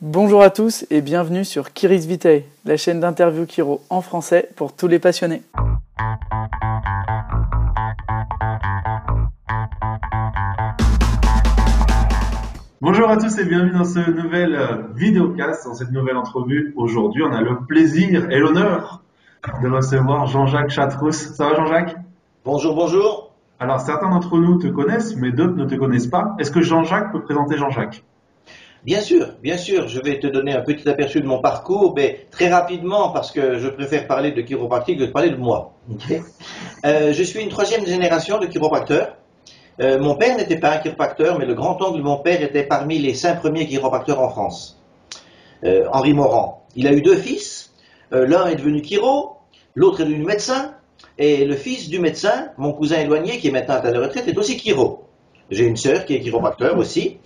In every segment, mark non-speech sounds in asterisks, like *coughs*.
Bonjour à tous et bienvenue sur Kiris Vitae, la chaîne d'interview Kiro en français pour tous les passionnés. Bonjour à tous et bienvenue dans ce nouvel euh, vidéocast, dans cette nouvelle entrevue. Aujourd'hui, on a le plaisir et l'honneur de recevoir Jean-Jacques Chatrousse. Ça va Jean-Jacques? Bonjour, bonjour. Alors certains d'entre nous te connaissent, mais d'autres ne te connaissent pas. Est-ce que Jean-Jacques peut présenter Jean-Jacques? Bien sûr, bien sûr, je vais te donner un petit aperçu de mon parcours, mais très rapidement parce que je préfère parler de chiropractique que de parler de moi. Euh, je suis une troisième génération de chiropracteurs. Euh, mon père n'était pas un chiropracteur, mais le grand-oncle de mon père était parmi les cinq premiers chiropracteurs en France. Euh, Henri Morand. Il a eu deux fils. L'un est devenu chiro, l'autre est devenu médecin, et le fils du médecin, mon cousin éloigné, qui est maintenant à la retraite, est aussi chiro. J'ai une sœur qui est chiropracteur aussi.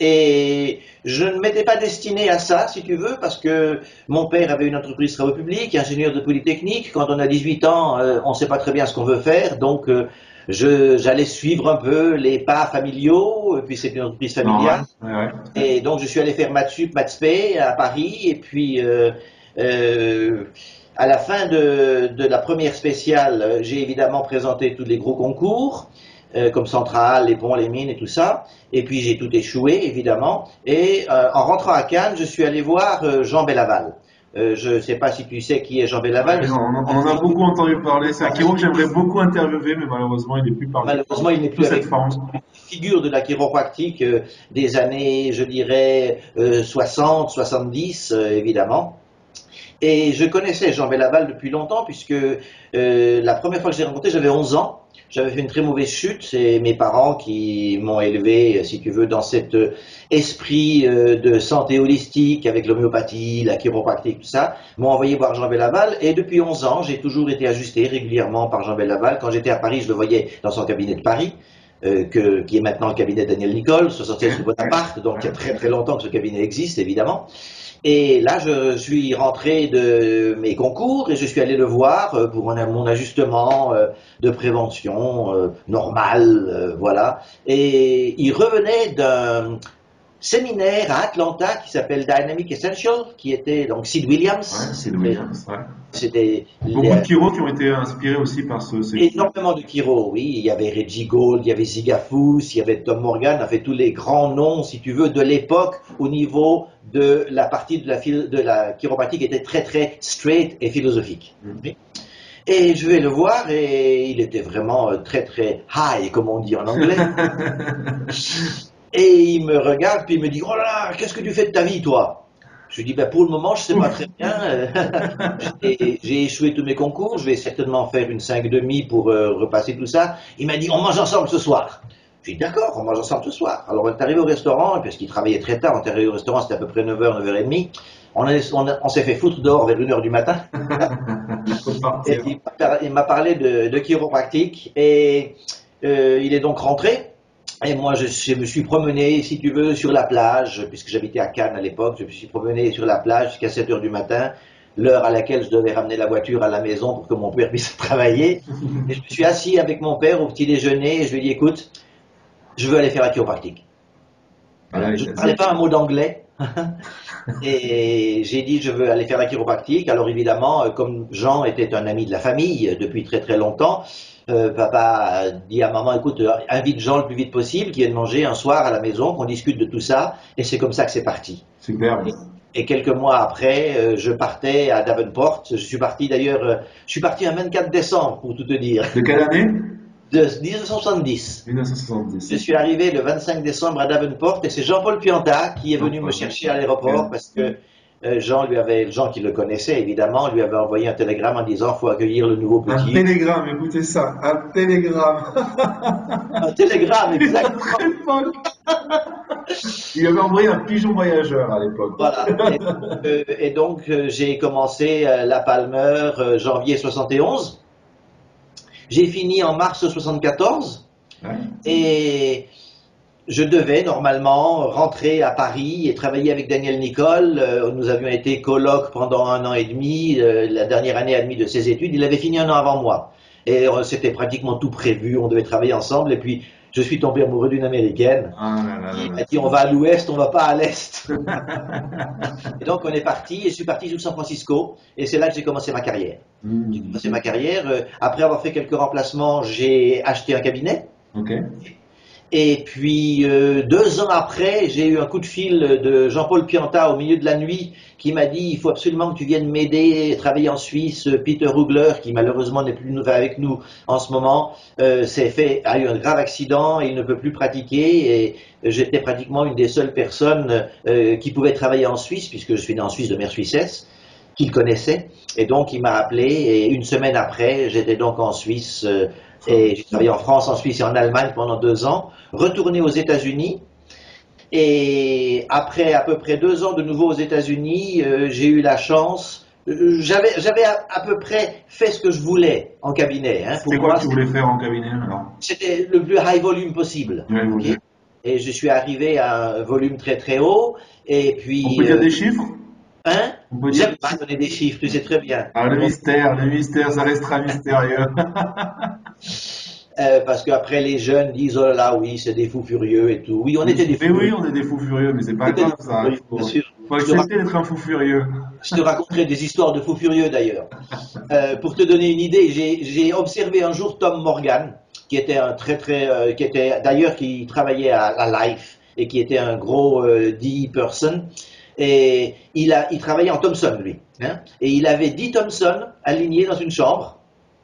Et je ne m'étais pas destiné à ça, si tu veux, parce que mon père avait une entreprise travaux publics, ingénieur de polytechnique. Quand on a 18 ans, euh, on ne sait pas très bien ce qu'on veut faire. Donc, euh, j'allais suivre un peu les pas familiaux, et puis c'est une entreprise familiale. Et donc, je suis allé faire maths sup, maths à Paris, et puis... Euh, à la fin de, de la première spéciale, j'ai évidemment présenté tous les gros concours. Euh, comme Centrale, les ponts, les mines et tout ça. Et puis j'ai tout échoué, évidemment. Et euh, en rentrant à Cannes, je suis allé voir euh, Jean Bellaval. je ne sais pas si tu sais qui est Jean Bellaval. on, en a beaucoup entendu parler. C'est un chiro que j'aimerais beaucoup interviewer, mais malheureusement, il n'est plus parmi Malheureusement, il n'est plus avec figure de la chiropractique des années, je dirais, 60, 70, évidemment. Et je connaissais Jean Bellaval depuis longtemps, puisque la première fois que je l'ai rencontré, j'avais 11 ans. J'avais fait une très mauvaise chute. C'est mes parents qui m'ont élevé, si tu veux, dans cet euh, esprit euh, de santé holistique avec l'homéopathie, la chiropractique, tout ça. M'ont envoyé voir Jean Bellaval. Et depuis 11 ans, j'ai toujours été ajusté régulièrement par Jean Bellaval. Quand j'étais à Paris, je le voyais dans son cabinet de Paris. Euh, que, qui est maintenant le cabinet de Daniel Nicole, 76 rue Bonaparte, donc il y a très très longtemps que ce cabinet existe, évidemment. Et là, je suis rentré de mes concours et je suis allé le voir euh, pour mon ajustement euh, de prévention euh, normal, voilà. Et il revenait d'un séminaire à Atlanta qui s'appelle Dynamic Essential, qui était donc Sid Williams. Ouais, Sid Williams, ouais. C'était beaucoup de Kiro qui ont été inspirés aussi par ce. ce... Énormément de Kiro, oui. Il y avait Reggie Gold, il y avait Zigafous, il y avait Tom Morgan, en fait tous les grands noms, si tu veux, de l'époque au niveau de la partie de la, de la chiropratie qui était très très straight et philosophique. Mm. Et je vais le voir et il était vraiment euh, très très high, comme on dit en anglais. *laughs* Et il me regarde, puis il me dit, oh là là, qu'est-ce que tu fais de ta vie, toi? Je lui dis, ben, pour le moment, je sais pas très bien. *laughs* J'ai échoué tous mes concours, je vais certainement faire une 5,5 pour euh, repasser tout ça. Il m'a dit, on mange ensemble ce soir. Je dis, d'accord, on mange ensemble ce soir. Alors, on est arrivé au restaurant, et puisqu'il travaillait très tard, on est arrivé au restaurant, c'était à peu près 9h, 9h30. On, on, s'est fait foutre dehors vers 1h du matin. *laughs* et il m'a parlé de, de chiropractique, et euh, il est donc rentré. Et moi, je, me suis promené, si tu veux, sur la plage, puisque j'habitais à Cannes à l'époque, je me suis promené sur la plage jusqu'à 7 heures du matin, l'heure à laquelle je devais ramener la voiture à la maison pour que mon père puisse *laughs* travailler. Et je me suis assis avec mon père au petit déjeuner et je lui ai dit, écoute, je veux aller faire la chiropractique. je ne parlais pas un mot d'anglais. *laughs* et j'ai dit, je veux aller faire la chiropractique. Alors évidemment, euh, comme Jean était un ami de la famille depuis très très longtemps, euh, papa dit à maman, écoute, euh, invite Jean le plus vite possible, qui vienne manger un soir à la maison, qu'on discute de tout ça, et c'est comme ça que c'est parti. Super. Et, quelques mois après, euh, je partais à Davenport. Je suis parti d'ailleurs, je suis parti un 24 décembre, pour tout te dire. De quelle année? De 1970. 1970. Je suis arrivé le 25 décembre à Davenport et c'est Jean-Paul Pianta qui est venu me chercher à l'aéroport parce que Jean lui avait, Jean qui le connaissait évidemment, lui avait envoyé un télégramme en disant faut accueillir le nouveau petit. Un télégramme, écoutez ça, un télégramme. un télégramme, *laughs* exactement. Il avait envoyé un pigeon voyageur à l'époque. Voilà. Et, donc euh, euh, j'ai commencé la Palmer janvier 71. J'ai fini en mars 74. Et je devais normalement rentrer à Paris et travailler avec Daniel Nicole. Euh, nous avions été colocs pendant un an et demi, euh, la dernière année et demie de ses études. Il avait fini un an avant moi. Et euh, c'était pratiquement tout prévu, on devait travailler ensemble. Et puis, je suis tombé amoureux d'une américaine. Là là là. m'a dit on va à l'ouest, on va pas à l'est. et donc on est parti, et je suis parti sur San Francisco, et c'est là que j'ai commencé ma carrière. J'ai Hmm. commencé ma carrière. Après avoir fait quelques remplacements, j'ai acheté un cabinet. Ok. Et puis euh, deux ans après, j'ai eu un coup de fil de Jean-Paul Pianta au milieu de la nuit qui m'a dit il faut absolument que tu viennes m'aider, travailler en Suisse. Peter Rugler, qui malheureusement n'est plus avec nous en ce moment, euh, s'est fait a eu un grave accident il ne peut plus pratiquer. Et j'étais pratiquement une des seules personnes euh, qui pouvait travailler en Suisse puisque je suis né en Suisse de mère suissesse qu'il connaissait. Et donc il m'a appelé et une semaine après, j'étais donc en Suisse. Et j'ai travaillé en France, en Suisse et en Allemagne pendant deux ans, retourné aux États-Unis. Et après à peu près deux ans de nouveau aux États-Unis, euh, j'ai eu la chance. euh, J'avais, j'avais à, à peu près fait ce que je voulais en cabinet. Hein. C'est quoi que tu voulais faire en cabinet alors? C'était le plus high volume possible. Et je suis arrivé à un volume très très haut. Et puis, On peut dire euh, des chiffres? Hein, j'aime pas donner des chiffres, tu sais très bien. Ah, le mystère, le mystère, ça restera mystérieux. Euh, parce qu'après les jeunes disent oh là là oui c'est des fous furieux et tout. Oui on était des fous Mais oui, furieux. on est des fous furieux, mais c'est pas grave ça. Il furieux, faut, faut accepter d'être un fou furieux. Je te raconterai des histoires de fous furieux d'ailleurs. Euh, pour te donner une idée, j'ai observé un jour Tom Morgan, qui était un très très, euh, qui était d'ailleurs qui travaillait à la Life et qui était un gros DE person. Et il a, il travaillait en Thomson lui. hein. et il avait 10 Thomson alignés dans une chambre,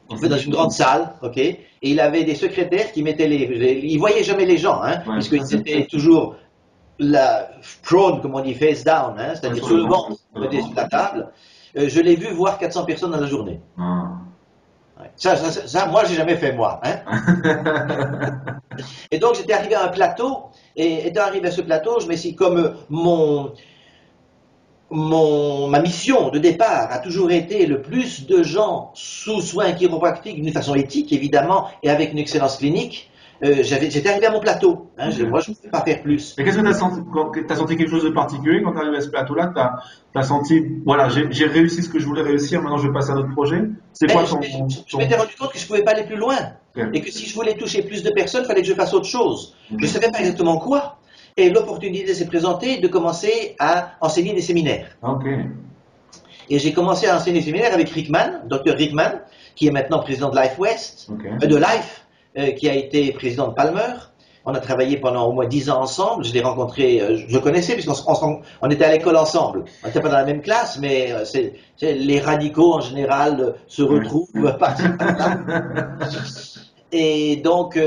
en fait, dans une grande salle, ok. Et il avait des secrétaires qui mettaient les, les- il voyait jamais les gens, hein, Ouais. puisqu'ils étaient toujours la prone, comme on dit, face down, hein, c'est-à-dire sur le ventre, sur la table. Euh, je l'ai vu voir 400 personnes dans la journée. Ah. Ouais. Ça, ça, ça, ça, moi, j'ai jamais fait moi. Hein. *laughs* et donc, j'étais arrivé à un plateau, et étant arrivé à ce plateau, je me suis dit, comme mon, mon, ma mission de départ a toujours été le plus de gens sous soins chiropractiques d'une façon éthique, évidemment, et avec une excellence clinique, euh, j'étais arrivé à mon plateau. Hein. Moi, je ne pouvais pas faire plus. Mais qu'est-ce que tu as senti quand tu as senti quelque chose de particulier quand tu arrivé à ce plateau-là? Tu as, senti, voilà, j'ai réussi ce que je voulais réussir, maintenant je passe à un autre projet? C'est quoi je ton. je ton- m'étais rendu compte que je ne pouvais pas aller plus loin. Et que si je voulais toucher plus de personnes, il fallait que je fasse autre chose. Je ne savais pas exactement quoi. Et l'opportunité s'est présentée de commencer à enseigner des séminaires. Ah, Ok. Et j'ai commencé à enseigner des séminaires avec Rickman, Dr. Rickman, qui est maintenant président de Life West, euh, de Life, euh, qui a été président de Palmer. On a travaillé pendant au moins dix ans ensemble. Je l'ai rencontré, euh, je le connaissais puisqu'on on, était à l'école ensemble. On n'était pas dans la même classe, mais les radicaux en général se retrouvent par là. *laughs* Et donc,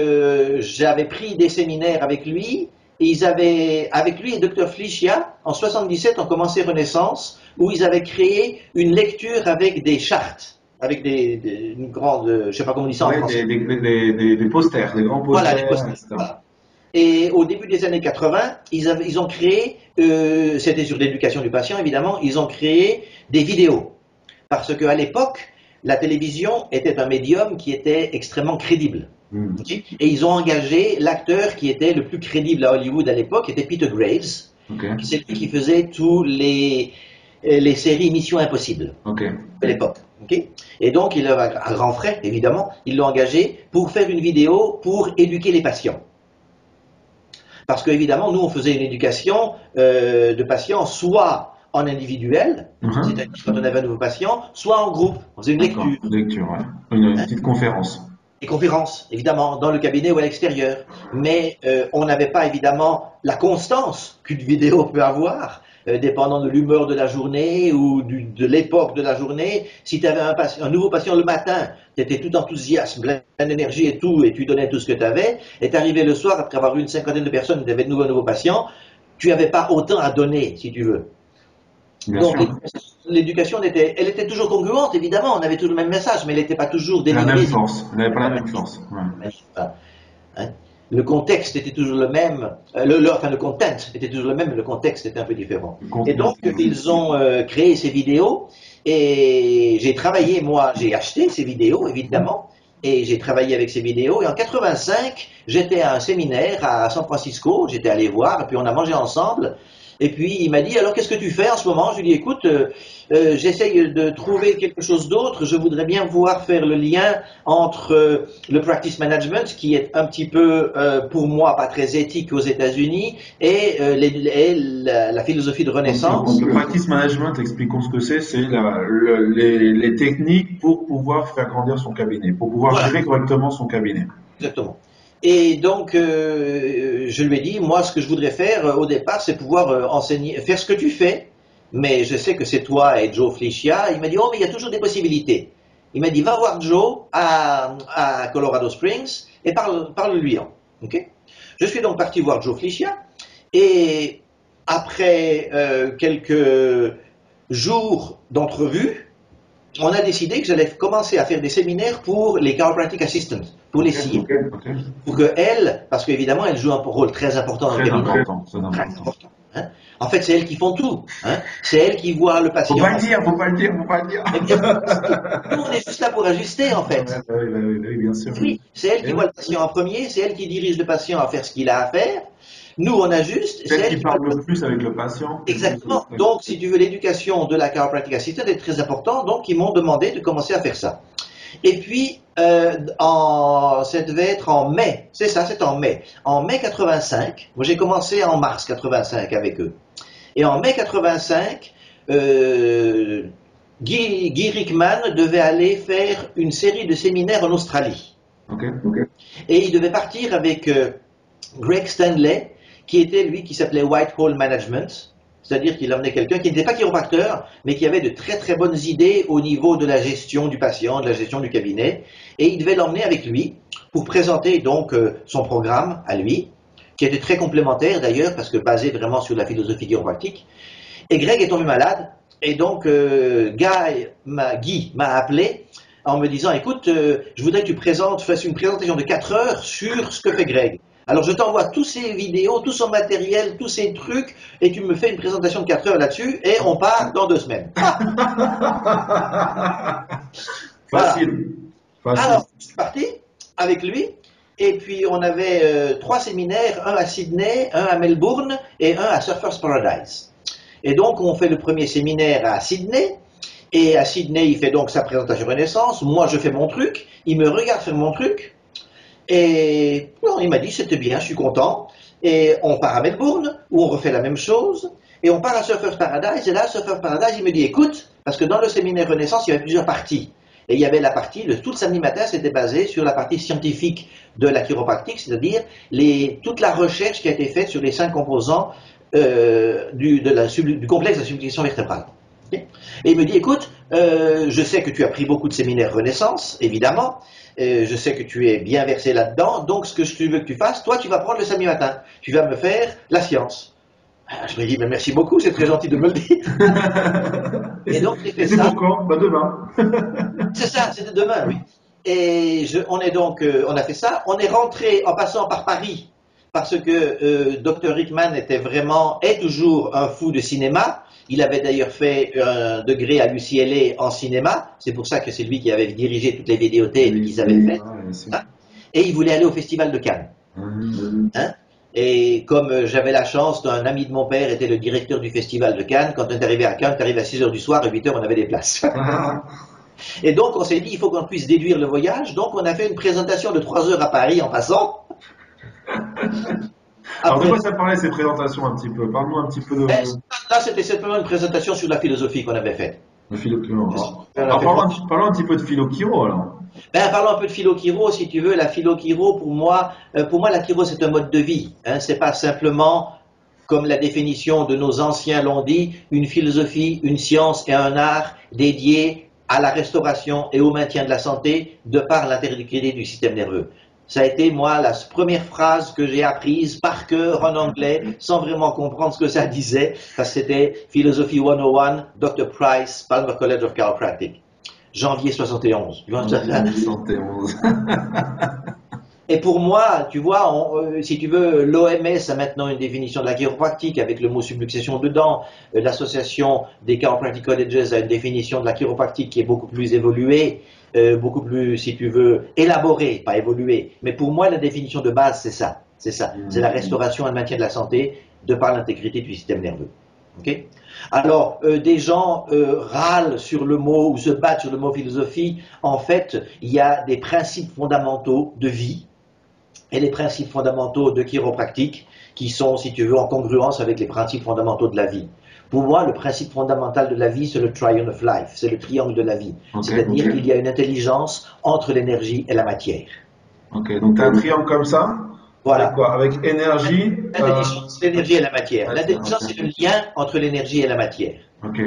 j'avais pris des séminaires avec lui. Et ils avaient, avec lui et Dr. Flichia, en 77, ont commencé Renaissance, où ils avaient créé une lecture avec des chartes, avec des, des- une grande, je sais pas comment on dit ça en Ouais, français. des, des, des, des, des posters, des grands posters. Voilà, les posters. Voilà. Et au début des années 80, ils, avaient- ils ont créé, euh, c'était sur l'éducation du patient évidemment, ils ont créé des vidéos. Parce qu'à l'époque, la télévision était un médium qui était extrêmement crédible. Hmm. Et ils ont engagé l'acteur qui était le plus crédible à Hollywood à l'époque, qui était Peter Graves. Ok. C'est lui qui faisait tous les, les séries Mission Impossible Ok. à l'époque. et donc, il avait un grand frère, évidemment, ils l'ont engagé pour faire une vidéo pour éduquer les patients. Parce qu'évidemment, nous, on faisait une éducation euh, de patients soit en individuel, Mhm. c'est-à-dire quand on avait un nouveau patient, soit en groupe. On faisait une lecture, Lecture, ouais. Une, une petite conférence. Des conférences, évidemment, dans le cabinet ou à l'extérieur. Mais euh, on n'avait pas, évidemment, la constance qu'une vidéo peut avoir, euh, dépendant de l'humeur de la journée ou de l'époque de la journée. Si tu avais un, nouveau patient le matin, tu étais tout enthousiasme, plein d'énergie et tout, et tu donnais tout ce que tu avais, et tu le soir, après avoir eu une cinquantaine de personnes, tu avais de nouveau un nouveau patient, tu n'avais pas autant à donner, si tu veux. Bien Donc, l'éducation, était, elle était toujours congruente, évidemment, on avait toujours le même message, mais elle n'était pas toujours La délivrée. même force. Elle n'avait pas la même. Ouais. Mais, enfin, hein, le contexte était toujours le même, euh, le, le- enfin le content était toujours le même, mais le contexte était un peu différent. Et donc ils ont euh, créé ces vidéos et j'ai travaillé, moi j'ai acheté ces vidéos évidemment et j'ai travaillé avec ces vidéos et en 85 j'étais à un séminaire à San Francisco, j'étais allé voir et puis on a mangé ensemble Et puis il m'a dit alors qu'est-ce que tu fais en ce moment? Je lui ai dit écoute, euh, euh, j'essaye de trouver quelque chose d'autre. Je voudrais bien voir faire le lien entre euh, le practice management, qui est un petit peu pour moi pas très éthique aux États-Unis, et, les- et la, la philosophie de Renaissance. Donc, le practice management, expliquons ce que c'est, c'est le- les, les techniques pour pouvoir faire grandir son cabinet, pour pouvoir Voilà. gérer correctement son cabinet. Exactement. Et donc, euh, je lui ai dit, moi, ce que je voudrais faire euh, au départ, c'est pouvoir euh, enseigner, faire ce que tu fais, mais je sais que c'est toi et Joe Flicia. Il m'a dit, oh, mais il y a toujours des possibilités. Il m'a dit, va voir Joe à, Colorado Springs et parle, parle-lui. Ok? Je suis donc parti voir Joe Flicia et après quelques jours d'entrevue, on a décidé que j'allais commencer à faire des séminaires pour les chiropractic assistants, pour les ok. pour que elle, parce qu'évidemment, elle joue un rôle très important dans le cabinet. hein. En fait, c'est elles qui font tout. hein. C'est elles qui voient le patient. Faut pas le dire, faut pas le dire, faut pas le dire. Eh bien, nous, on est juste là pour ajuster, en fait. Ouais, oui, oui, oui, oui, bien sûr. Oui, c'est elle qui Et voit le patient en premier, c'est elle qui dirige le patient à faire ce qu'il a à faire. Nous, on ajuste. C'est elle qui qui parle le plus avec le patient. Exactement. Donc, si tu veux, l'éducation de la chiropractic assistant est très importante. Donc, ils m'ont demandé de commencer à faire ça. Et puis, euh, en, ça devait être en mai. C'est ça, c'est en mai. En mai 85. Moi, j'ai commencé en mars 85 avec eux. Et en mai 85, euh, Guy, Guy Rickman devait aller faire une série de séminaires en Australie. Ok, ok. Et il devait partir avec euh, Greg Stanley, qui était lui qui s'appelait Whitehall Management, c'est-à-dire qu'il emmenait quelqu'un qui n'était pas chiropracteur, mais qui avait de très très bonnes idées au niveau de la gestion du patient, de la gestion du cabinet, et il devait l'emmener avec lui pour présenter donc euh, son programme à lui, qui était très complémentaire d'ailleurs, parce que basé vraiment sur la philosophie chiropractique. Et Greg est tombé malade, et donc euh, Guy m'a appelé en me disant écoute, euh, je voudrais que tu fasses une présentation de 4 heures sur ce que fait Greg. Alors je t'envoie tous ces vidéos, tout son matériel, tous ces trucs, et tu me fais une présentation de 4 heures là-dessus, et on part dans deux semaines. *laughs* Facile. Facile. Alors, je suis parti avec lui, et puis on avait euh, trois séminaires, un à Sydney, un à Melbourne et un à Surfers Paradise. Et donc on fait le premier séminaire à Sydney, et à Sydney il fait donc sa présentation Renaissance, moi je fais mon truc, il me regarde faire mon truc, et bon, il m'a dit c'était bien, je suis content, et on part à Melbourne, où on refait la même chose, et on part à Surfers Paradise, et là, Surfers Paradise, il me dit, écoute, parce que dans le séminaire Renaissance, il y avait plusieurs parties. Et il y avait la partie, le, tout le samedi matin, c'était basé sur la partie scientifique de la chiropractique, c'est-à-dire toute la recherche qui a été faite sur les cinq composants euh, du, du complexe de la subluxation vertébrale. Et il me dit, écoute, euh, je sais que tu as pris beaucoup de séminaires Renaissance, évidemment, je sais que tu es bien versé là-dedans, donc ce que je veux que tu fasses, toi, tu vas prendre le samedi matin, tu vas me faire la science. Ah, Je me dis, mais merci beaucoup, c'est très gentil de me le dire. *laughs* Et donc, j'ai fait Et c'est ça. pour quand Bah demain. *laughs* C'est ça, c'était demain, oui. Et je- on est donc, euh, on a fait ça. On est rentré en passant par Paris parce que euh, Dr Rickman était vraiment, est toujours un fou de cinéma. Il avait d'ailleurs fait un degré à l'UCLA en cinéma. C'est pour ça que c'est lui qui avait dirigé toutes les vidéothèques qu'ils avaient faites. Ah. Et il voulait aller au Festival de Cannes. Hum, Et comme euh, j'avais la chance, un ami de mon père était le directeur du Festival de Cannes. Quand on est arrivé à Cannes, on arrive à 6 heures du soir, à 8 heures, on avait des places. hum. Et donc, on s'est dit, il faut qu'on puisse déduire le voyage. Donc, on a fait une présentation de trois heures à Paris en passant. Alors de quoi ça parlait ces présentations un petit peu? Parle-nous un petit peu de, ben, là, c'était simplement une présentation sur la philosophie qu'on avait faite. philo chiro. Alors, alors, fait- parlons, un petit- parlons un petit peu de philo chiro alors. Ben, parlons un peu de philo-chiro, si tu veux. La philo-chiro, pour moi, euh, pour moi, la chiro, c'est un mode de vie. Hein. C'est pas simplement, comme la définition de nos anciens l'ont dit, une philosophie, une science et un art dédiés à la restauration et au maintien de la santé de par l'intégrité du système nerveux. Ça a été, moi, la première phrase que j'ai apprise par cœur en anglais, sans vraiment comprendre ce que ça disait, parce que c'était Philosophie 101, Dr. Price, Palmer College of Chiropractic. Janvier 71. Tu vois, ça- 71. *laughs* et pour moi, tu vois, on- euh, si tu veux, l'OMS a maintenant une définition de la chiropractique avec le mot subluxation dedans. Euh, L'association des chiropractic colleges a une définition de la chiropractique qui est beaucoup plus évoluée, euh, beaucoup plus, si tu veux, élaborée, pas évoluée. Mais pour moi, la définition de base, c'est ça. C'est ça. C'est la restauration et le maintien de la santé de par l'intégrité du système nerveux. Alors, euh, des gens euh, râlent sur le mot ou se battent sur le mot philosophie. En fait, il y a des principes fondamentaux de vie et les principes fondamentaux de chiropractique qui sont, si tu veux, en congruence avec les principes fondamentaux de la vie. Pour moi, le principe fondamental de la vie, c'est le triangle of life, c'est le triangle de la vie. C'est-à-dire qu'il y a une intelligence entre l'énergie et la matière. Ok, donc tu as un triangle comme ça, Voilà. avec quoi Avec énergie. euh, L'intelligence, l'énergie et la matière. L'intelligence, c'est c'est le lien entre l'énergie et la matière. Ok.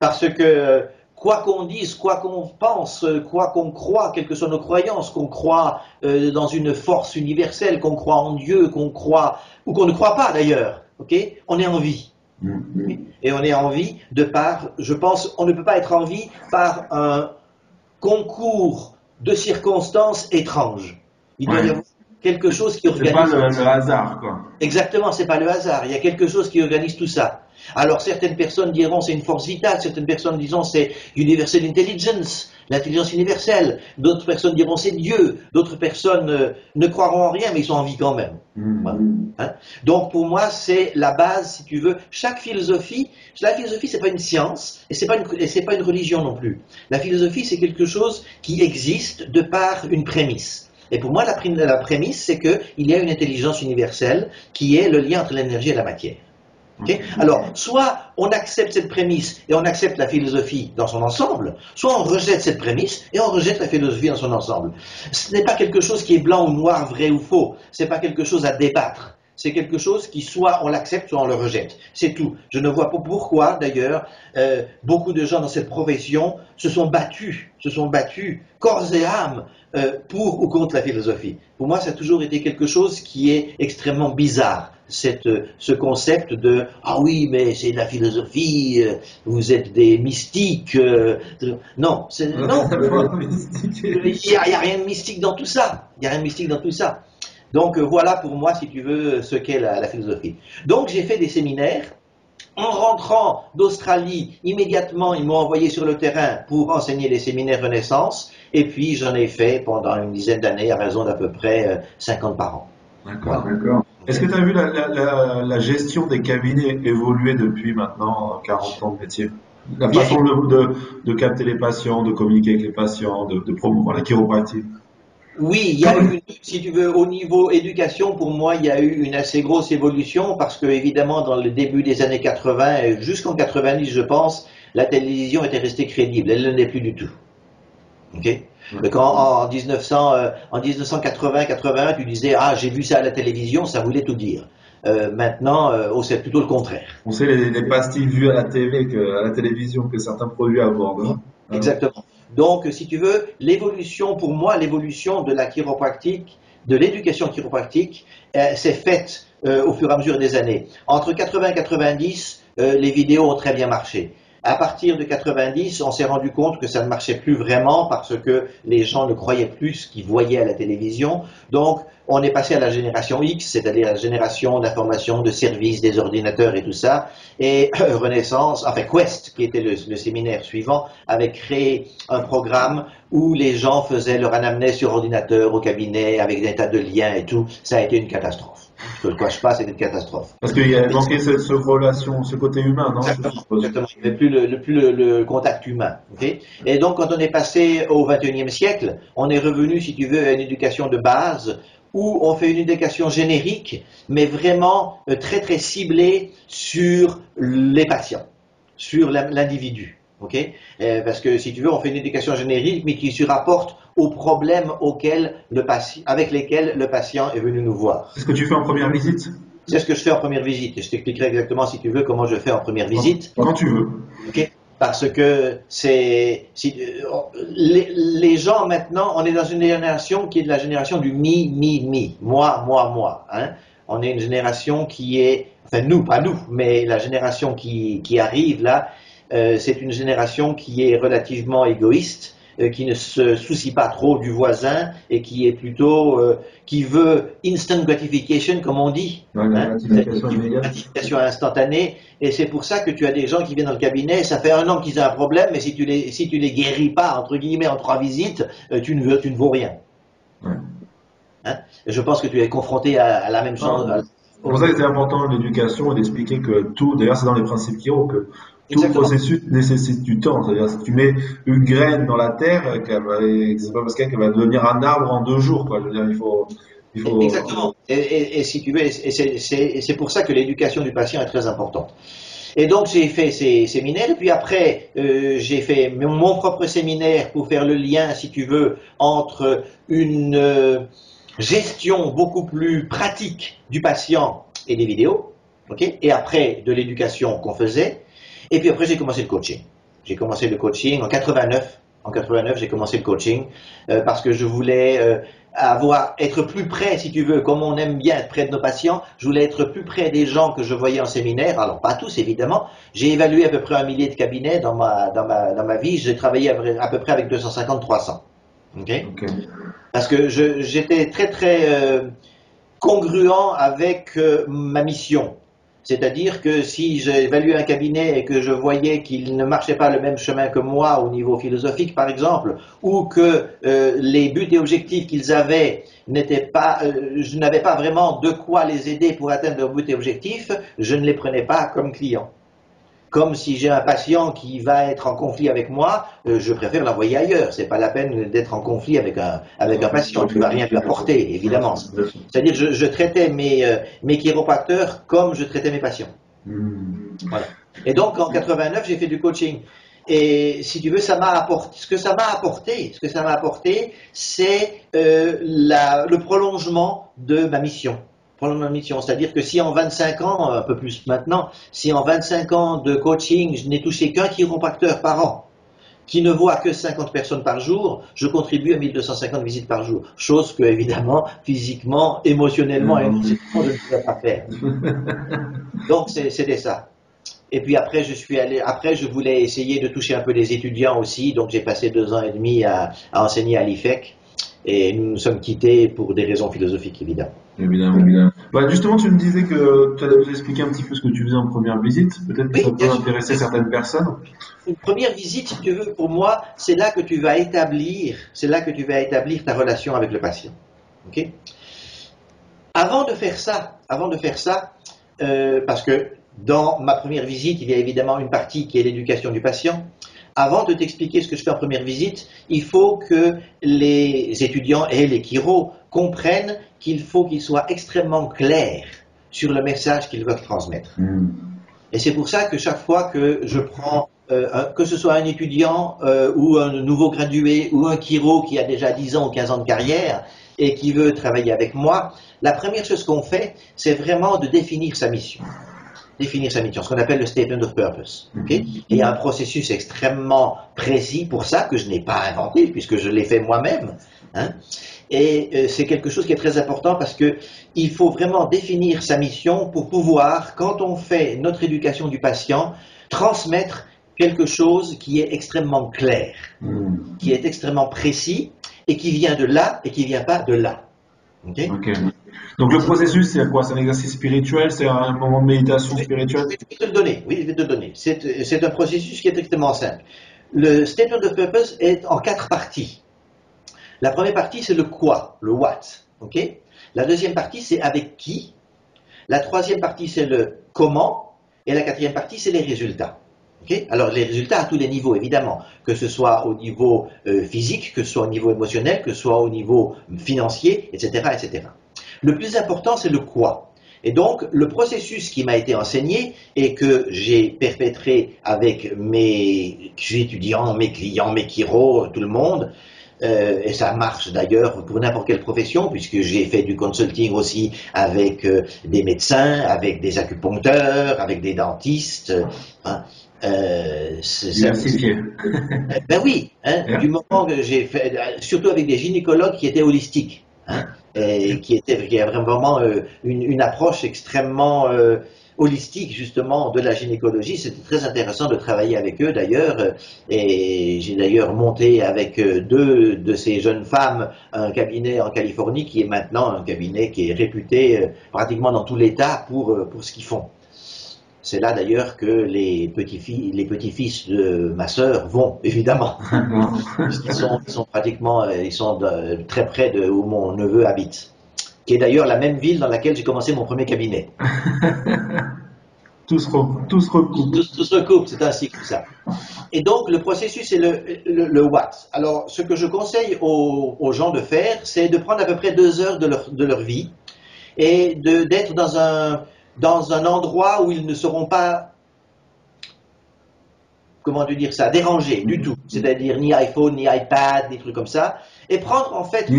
Parce que quoi qu'on dise, quoi qu'on pense, quoi qu'on croit, quelles que soient nos croyances, qu'on croit euh, dans une force universelle, qu'on croit en Dieu, qu'on croit, ou qu'on ne croit pas d'ailleurs, ok? On est en vie. Mm. Et on est en vie de par, je pense, on ne peut pas être en vie par un concours de circonstances étranges. Il doit Ouais. y avoir quelque chose qui C'est pas organise. le, le hasard, quoi. Exactement, c'est pas le hasard. Il y a quelque chose qui organise tout ça. Alors certaines personnes diront c'est une force vitale, certaines personnes diront c'est universal intelligence, l'intelligence universelle. D'autres personnes diront c'est Dieu. D'autres personnes euh, ne croiront en rien, mais ils sont en vie quand même. Mm. Donc pour moi, c'est la base, si tu veux. Chaque philosophie, la philosophie, c'est pas une science et c'est pas une, et c'est pas une religion non plus. La philosophie, c'est quelque chose qui existe de par une prémisse. Et pour moi, la, pré- la prémisse, c'est que il y a une intelligence universelle qui est le lien entre l'énergie et la matière. Ok Alors, soit on accepte cette prémisse et on accepte la philosophie dans son ensemble, soit on rejette cette prémisse et on rejette la philosophie dans son ensemble. Ce n'est pas quelque chose qui est blanc ou noir, vrai ou faux. Ce n'est pas quelque chose à débattre. C'est quelque chose qui soit on l'accepte, soit on le rejette. C'est tout. Je ne vois pas pourquoi, d'ailleurs, euh, beaucoup de gens dans cette profession se sont battus, se sont battus corps et âme euh, pour ou contre la philosophie. Pour moi, ça a toujours été quelque chose qui est extrêmement bizarre. Cette, euh, ce concept de ah oui mais c'est de la philosophie vous êtes des mystiques non non *laughs* il n'y a rien de mystique dans tout ça. Il n'y a rien de mystique dans tout ça. Donc euh, voilà pour moi, si tu veux, ce qu'est la, la philosophie. Donc j'ai fait des séminaires. En rentrant d'Australie, immédiatement, ils m'ont envoyé sur le terrain pour enseigner les séminaires Renaissance. Et puis j'en ai fait pendant une dizaine d'années, à raison d'à peu près euh, 50 par an. D'accord, d'accord. Est-ce que tu as vu la, la, la, la gestion des cabinets évoluer depuis maintenant 40 ans de métier La façon de, de, de capter les patients, de communiquer avec les patients, de, de promouvoir la chiropratie. Oui, il y a eu, si tu veux, au niveau éducation, pour moi, il y a eu une assez grosse évolution parce que, évidemment, dans le début des années 80, et jusqu'en 90, je pense, la télévision était restée crédible. Elle ne l'est plus du tout. Ok? Quand en 1900, euh, en 1980-81, tu disais ah j'ai vu ça à la télévision, ça voulait tout dire. Euh, maintenant, euh, oh, c'est plutôt le contraire. On sait les, les pastilles vues à la TV, que, à la télévision que certains produits abordent. hein. Exactement. Donc, si tu veux, l'évolution, pour moi, l'évolution de la chiropractique, de l'éducation chiropractique, euh, s'est faite euh, au fur et à mesure des années. Entre 80 et 90, euh, les vidéos ont très bien marché. À partir de 90, on s'est rendu compte que ça ne marchait plus vraiment parce que les gens ne croyaient plus ce qu'ils voyaient à la télévision. Donc, on est passé à la génération X, c'est-à-dire la génération d'information, de services, des ordinateurs et tout ça. Et euh, *clears throat* Renaissance, enfin Quest, qui était le, le séminaire suivant, avait créé un programme où les gens faisaient leur anamnèse sur ordinateur au cabinet avec des tas de liens et tout. Ça a été une catastrophe. Je ne le cache pas, c'était une catastrophe. Parce qu'il y a manqué cette, cette relation, ce côté humain, non? Exactement, exactement. Il n'y avait plus le, le- plus le, le contact humain. ok? Et donc, quand on est passé au XXIe siècle, on est revenu, si tu veux, à une éducation de base où on fait une éducation générique, mais vraiment euh, très très ciblée sur les patients, sur l'individu. Euh, parce que si tu veux, on fait une éducation générique, mais qui se rapporte aux problèmes auxquels le patient, avec lesquels le patient est venu nous voir. C'est ce que tu fais en première visite? C'est ce que je fais en première visite. Et je t'expliquerai exactement, si tu veux, comment je fais en première visite. Quand tu veux. Parce que c'est euh, les, les gens maintenant, on est dans une génération qui est de la génération du mi, mi, mi, moi, moi, moi. Hein on est une génération qui est, enfin nous, pas nous, mais la génération qui, qui arrive là, euh, c'est une génération qui est relativement égoïste, qui ne se soucie pas trop du voisin et qui est plutôt, euh, qui veut instant gratification, comme on dit. Ouais, Hein, gratification instantanée, et c'est pour ça que tu as des gens qui viennent dans le cabinet, ça fait un an qu'ils ont un problème, mais si tu les, si tu les guéris pas, entre guillemets, en trois visites, euh, tu ne, veux, tu ne vaux rien. Ouais. Hein je pense que tu es confronté à, à la même chose. Ah, C'est pour ça que c'est important l'éducation et d'expliquer que tout, d'ailleurs c'est dans les principes Kiro, que tout processus nécessite du temps. C'est-à-dire si tu mets une graine dans la terre, c'est pas parce qu'elle va devenir un arbre en deux jours. Quoi. Je veux dire, il faut, il faut... Exactement. Et, si tu veux, c'est pour ça que l'éducation du patient est très importante. Et donc j'ai fait ces séminaires, et puis après euh, j'ai fait mon propre séminaire pour faire le lien, si tu veux, entre une euh, gestion beaucoup plus pratique du patient et des vidéos, ok, et après de l'éducation qu'on faisait, et puis après j'ai commencé le coaching. J'ai commencé le coaching en 89. En 89, j'ai commencé le coaching euh, parce que je voulais avoir, être plus près, si tu veux, comme on aime bien être près de nos patients, je voulais être plus près des gens que je voyais en séminaire, alors pas tous évidemment, j'ai évalué à peu près un millier de cabinets dans ma, dans ma, dans ma vie, j'ai travaillé à, peu près avec 250-300. Okay? Parce que j'étais très très euh, congruent avec euh, ma mission. C'est-à-dire que si j'évaluais un cabinet et que je voyais qu'il ne marchait pas le même chemin que moi au niveau philosophique, par exemple, ou que euh, les buts et objectifs qu'ils avaient n'étaient pas, euh, je n'avais pas vraiment de quoi les aider pour atteindre leurs buts et objectifs, je ne les prenais pas comme clients. Comme si j'ai un patient qui va être en conflit avec moi, euh, je préfère l'envoyer ailleurs. C'est pas la peine d'être en conflit avec un, avec un patient. Tu vas rien lui apporter, évidemment. C'est-à-dire, je, je traitais mes, euh, chiropracteurs comme je traitais mes patients. Et donc, en 89, j'ai fait du coaching. Et si tu veux. Ce que ça m'a apporté, ce que ça m'a apporté, c'est euh, le prolongement de ma mission ma mission. C'est-à-dire que si en 25 ans, un peu plus maintenant, si en 25 ans de coaching, je n'ai touché qu'un chiropracteur par an, qui ne voit que 50 personnes par jour, je contribue à 1250 visites par jour. Chose que, évidemment, physiquement, émotionnellement et mmh. je ne pouvais pas faire. Donc, c'était ça. Et puis après, je suis allé, après, je voulais essayer de toucher un peu les étudiants aussi. Donc, j'ai passé deux ans et demi à, à enseigner à l'IFEC. Et nous nous sommes quittés pour des raisons philosophiques, évidemment. Évidemment, évidemment. Bah, justement, tu me disais que tu allais nous expliquer un petit peu ce que tu faisais en première visite. Peut-être que ça peut intéresser certaines personnes. Une première visite, si tu veux, pour moi, c'est là que tu vas établir, c'est là que tu vas établir ta relation avec le patient. Ok? Avant de faire ça, avant de faire ça, euh, parce que dans ma première visite, il y a évidemment une partie qui est l'éducation du patient avant de t'expliquer ce que je fais en première visite, il faut que les étudiants et les chiro comprennent qu'il faut qu'ils soient extrêmement clairs sur le message qu'ils veulent transmettre. Hmm. Et c'est pour ça que chaque fois que je prends, euh, que ce soit un étudiant euh, ou un nouveau gradué ou un chiro qui a déjà 10 ans ou 15 ans de carrière et qui veut travailler avec moi, la première chose qu'on fait, c'est vraiment de définir sa mission définir sa mission, ce qu'on appelle le statement of purpose. Mhm. il y a un processus extrêmement précis pour ça que je n'ai pas inventé puisque je l'ai fait moi-même. Hein. Et euh, c'est quelque chose qui est très important parce que il faut vraiment définir sa mission pour pouvoir, quand on fait notre éducation du patient, transmettre quelque chose qui est extrêmement clair, mhm. qui est extrêmement précis et qui vient de là et qui vient pas de là. Donc le processus, c'est quoi? C'est un exercice spirituel? C'est un moment de méditation spirituelle? Je vais te le donner, oui, je vais te le donner. C'est un processus qui est extrêmement simple. Le statement of purpose est en quatre parties. La première partie, c'est le quoi, le what. ok? La deuxième partie, c'est avec qui? La troisième partie, c'est le comment? Et la quatrième partie, c'est les résultats. Alors les résultats à tous les niveaux, évidemment, que ce soit au niveau euh, physique, que ce soit au niveau émotionnel, que ce soit au niveau financier, etc. etc. Le plus important, c'est le quoi. Et donc, le processus qui m'a été enseigné et que j'ai perpétré avec mes étudiants, mes clients, mes chiros, tout le monde, euh, et ça marche d'ailleurs pour n'importe quelle profession, puisque j'ai fait du consulting aussi avec euh, des médecins, avec des acupuncteurs, avec des dentistes. Hein. Euh, Diversifié. ben oui, hein, du moment que j'ai fait, surtout avec des gynécologues qui étaient holistiques. Hein et qui était qui a vraiment euh, une, une, approche extrêmement euh, holistique justement de la gynécologie. C'était très intéressant de travailler avec eux d'ailleurs. Et j'ai d'ailleurs monté avec euh, deux de ces jeunes femmes un cabinet en Californie qui est maintenant un cabinet qui est réputé pratiquement dans tout l'État pour, pour ce qu'ils font. C'est là d'ailleurs que les petits-fils les petits de ma sœur vont, *laughs* évidemment. ils, sont, sont, pratiquement ils sont très près de où mon neveu habite. qui est d'ailleurs la même ville dans laquelle j'ai commencé mon premier cabinet. tout, se recoupe. Tout, se recoupe, c'est ainsi que ça. Et donc, le processus, c'est le, le, what. Alors, ce que je conseille aux, gens de faire, c'est de prendre à peu près deux heures de leur, de leur vie et d'être dans un, dans un endroit où ils ne seront pas comment dire ça, dérangés du tout. C'est-à-dire ni iPhone, ni iPad, des trucs comme ça. Et prendre en fait...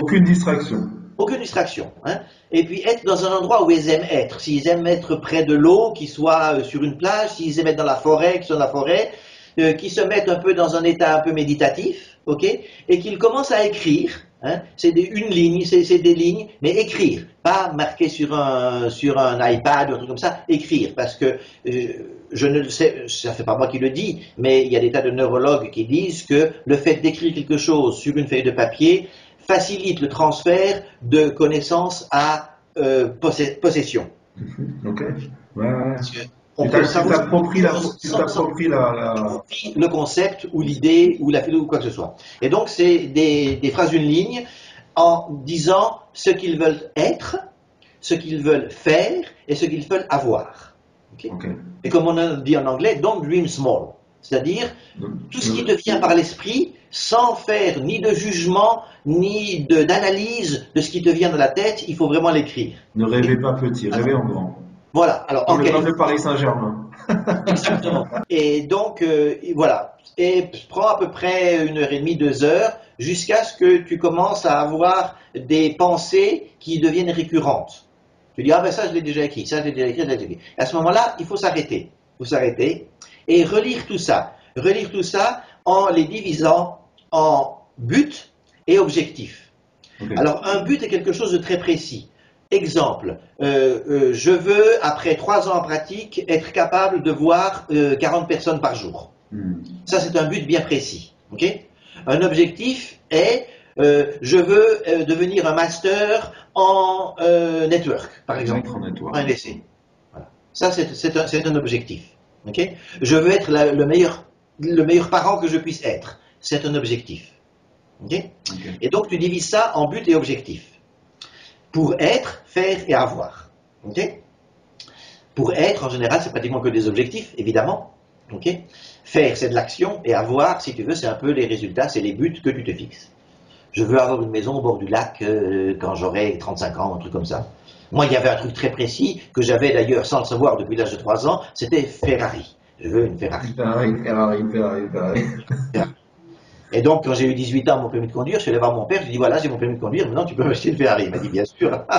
aucune distraction aucune distraction. Hein. Et puis être dans un endroit où ils aiment être. S'ils aiment être près de l'eau, qu'ils soient euh, sur une plage, s'ils aiment être dans la forêt, qu'ils soient dans la forêt, euh, qu'ils se mettent un peu dans un état un peu méditatif, ok, et qu'ils commencent à écrire. Hein. C'est une ligne, c'est des lignes, mais écrire, pas marquer sur un sur un iPad ou un truc comme ça, écrire, parce que euh, je ne le sais, ça fait pas moi qui le dis, mais il y a des tas de neurologues qui disent que le fait d'écrire quelque chose sur une feuille de papier facilite le transfert de connaissances à euh, possession. Ok. Ouais, ouais. On tu t'appropries la, la, la, le concept ou l'idée ou la ou quoi que ce soit. Et donc c'est des, des phrases d'une ligne en disant ce qu'ils veulent être, ce qu'ils veulent faire et ce qu'ils veulent avoir. Okay? Et comme on dit en anglais, don't dream small. C'est-à-dire tout ce qui te vient par l'esprit, sans faire ni de jugement, ni d'analyse de, ce qui te vient dans la tête, il faut vraiment l'écrire. Ne rêvez pas petit, rêvez en grand. Voilà. Alors, en quel... Paris Saint-Germain. *laughs* Exactement. Et donc, euh, voilà. Et prends à peu près une heure et demie, deux heures, jusqu'à ce que tu commences à avoir des pensées qui deviennent récurrentes. Tu dis, ah ben ça, je l'ai déjà écrit, ça, je l'ai déjà écrit, je l'ai déjà écrit. À ce moment-là, il faut s'arrêter. Il faut s'arrêter et relire tout ça. Relire tout ça en les divisant en buts et objectifs. Alors, un but est quelque chose de très précis. Exemple, euh, euh, je veux, après trois ans en pratique, être capable de voir 40 euh, personnes par jour. Hmm. Ça, c'est un but bien précis. un objectif est, je veux devenir un master en network, par exemple, en Un essai. Ça, c'est un, un, objectif. je veux être le, meilleur, le meilleur parent que je puisse être. C'est un objectif. Et donc, tu divises ça en but et objectif pour être, faire et avoir. pour être, en général, c'est pratiquement que des objectifs, évidemment. faire, c'est de l'action, et avoir, si tu veux, c'est un peu les résultats, c'est les buts que tu te fixes. Je veux avoir une maison au bord du lac euh, quand j'aurai 35 ans, un truc comme ça. Moi, il y avait un truc très précis que j'avais d'ailleurs sans le savoir depuis l'âge de 3 ans, c'était Ferrari. Je veux une Ferrari. Ferrari, Ferrari, Ferrari, Ferrari. Et donc, quand j'ai eu 18 ans, mon permis de conduire, je suis allé voir mon père, je lui ai dit, voilà, j'ai mon permis de conduire, maintenant tu peux m'acheter une Ferrari. Il m'a dit, bien sûr. *laughs*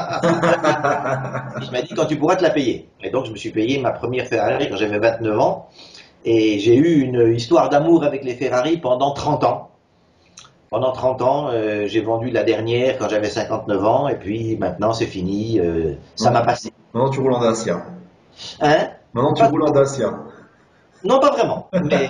il m'a dit, quand tu pourras te la payer. Et donc, je me suis payé ma première Ferrari quand j'avais 29 ans. Et j'ai eu une histoire d'amour avec les Ferrari pendant 30 ans. Pendant 30 ans, euh, j'ai vendu la dernière quand j'avais 59 ans, et puis maintenant c'est fini, euh, ça m'a passé. Maintenant tu roules en Dacia. Hein? Maintenant tu roules en Dacia. Non, pas vraiment. *laughs* Mais...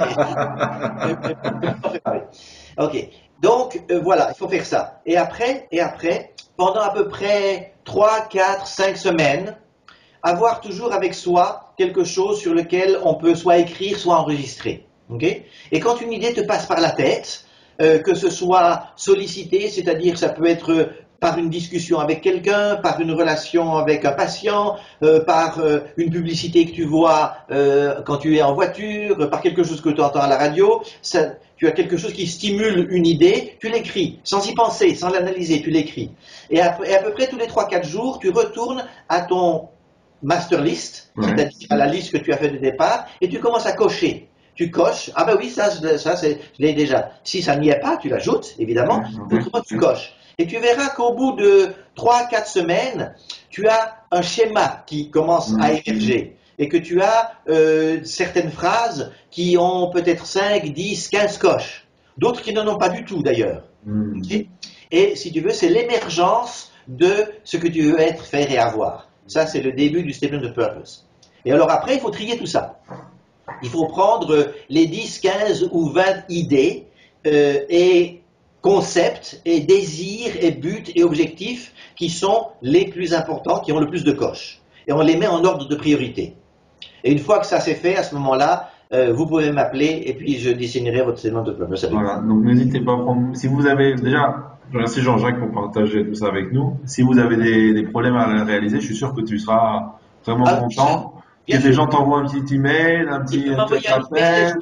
ok. Donc euh, voilà, il faut faire ça. Et après, et après, pendant à peu près 3, 4, 5 semaines, avoir toujours avec soi quelque chose sur lequel on peut soit écrire, soit enregistrer. Okay et quand une idée te passe par la tête, euh, que ce soit sollicité, c'est-à-dire ça peut être par une discussion avec quelqu'un, par une relation avec un patient, euh, par euh, une publicité que tu vois euh, quand tu es en voiture, par quelque chose que tu entends à la radio, ça, tu as quelque chose qui stimule une idée, tu l'écris, sans y penser, sans l'analyser, tu l'écris. Et, à peu près tous les 3-4 jours, tu retournes à ton master list, c'est-à-dire à la liste que tu as fait de départ, et tu commences à cocher tu coches, ah ben oui, ça, ça je l'ai déjà. Si ça n'y est pas, tu l'ajoutes, évidemment, autrement tu coches. Et tu verras qu'au bout de 3-4 semaines, tu as un schéma qui commence à mm. émerger et que tu as euh, certaines phrases qui ont peut-être 5, 10, 15 coches, d'autres qui n'en ont pas du tout d'ailleurs. Mm. et si tu veux, c'est l'émergence de ce que tu veux être, faire et avoir. Ça, c'est le début du statement de purpose. Et alors après, il faut trier tout ça. Il faut prendre les 10, 15 ou 20 idées euh, et concepts et désirs et buts et objectifs qui sont les plus importants, qui ont le plus de coches. Et on les met en ordre de priorité. Et une fois que ça s'est fait, à ce moment-là, euh, vous pouvez m'appeler et puis je dessinerai votre segment de plan. Voilà, donc n'hésitez pas. Si vous avez déjà Merci Jean-Jacques pour partager tout ça avec nous. Si vous avez des, des, problèmes à réaliser, je suis sûr que tu seras vraiment ah, content. Et les gens t'envoient un petit email, un petit, un petit appel.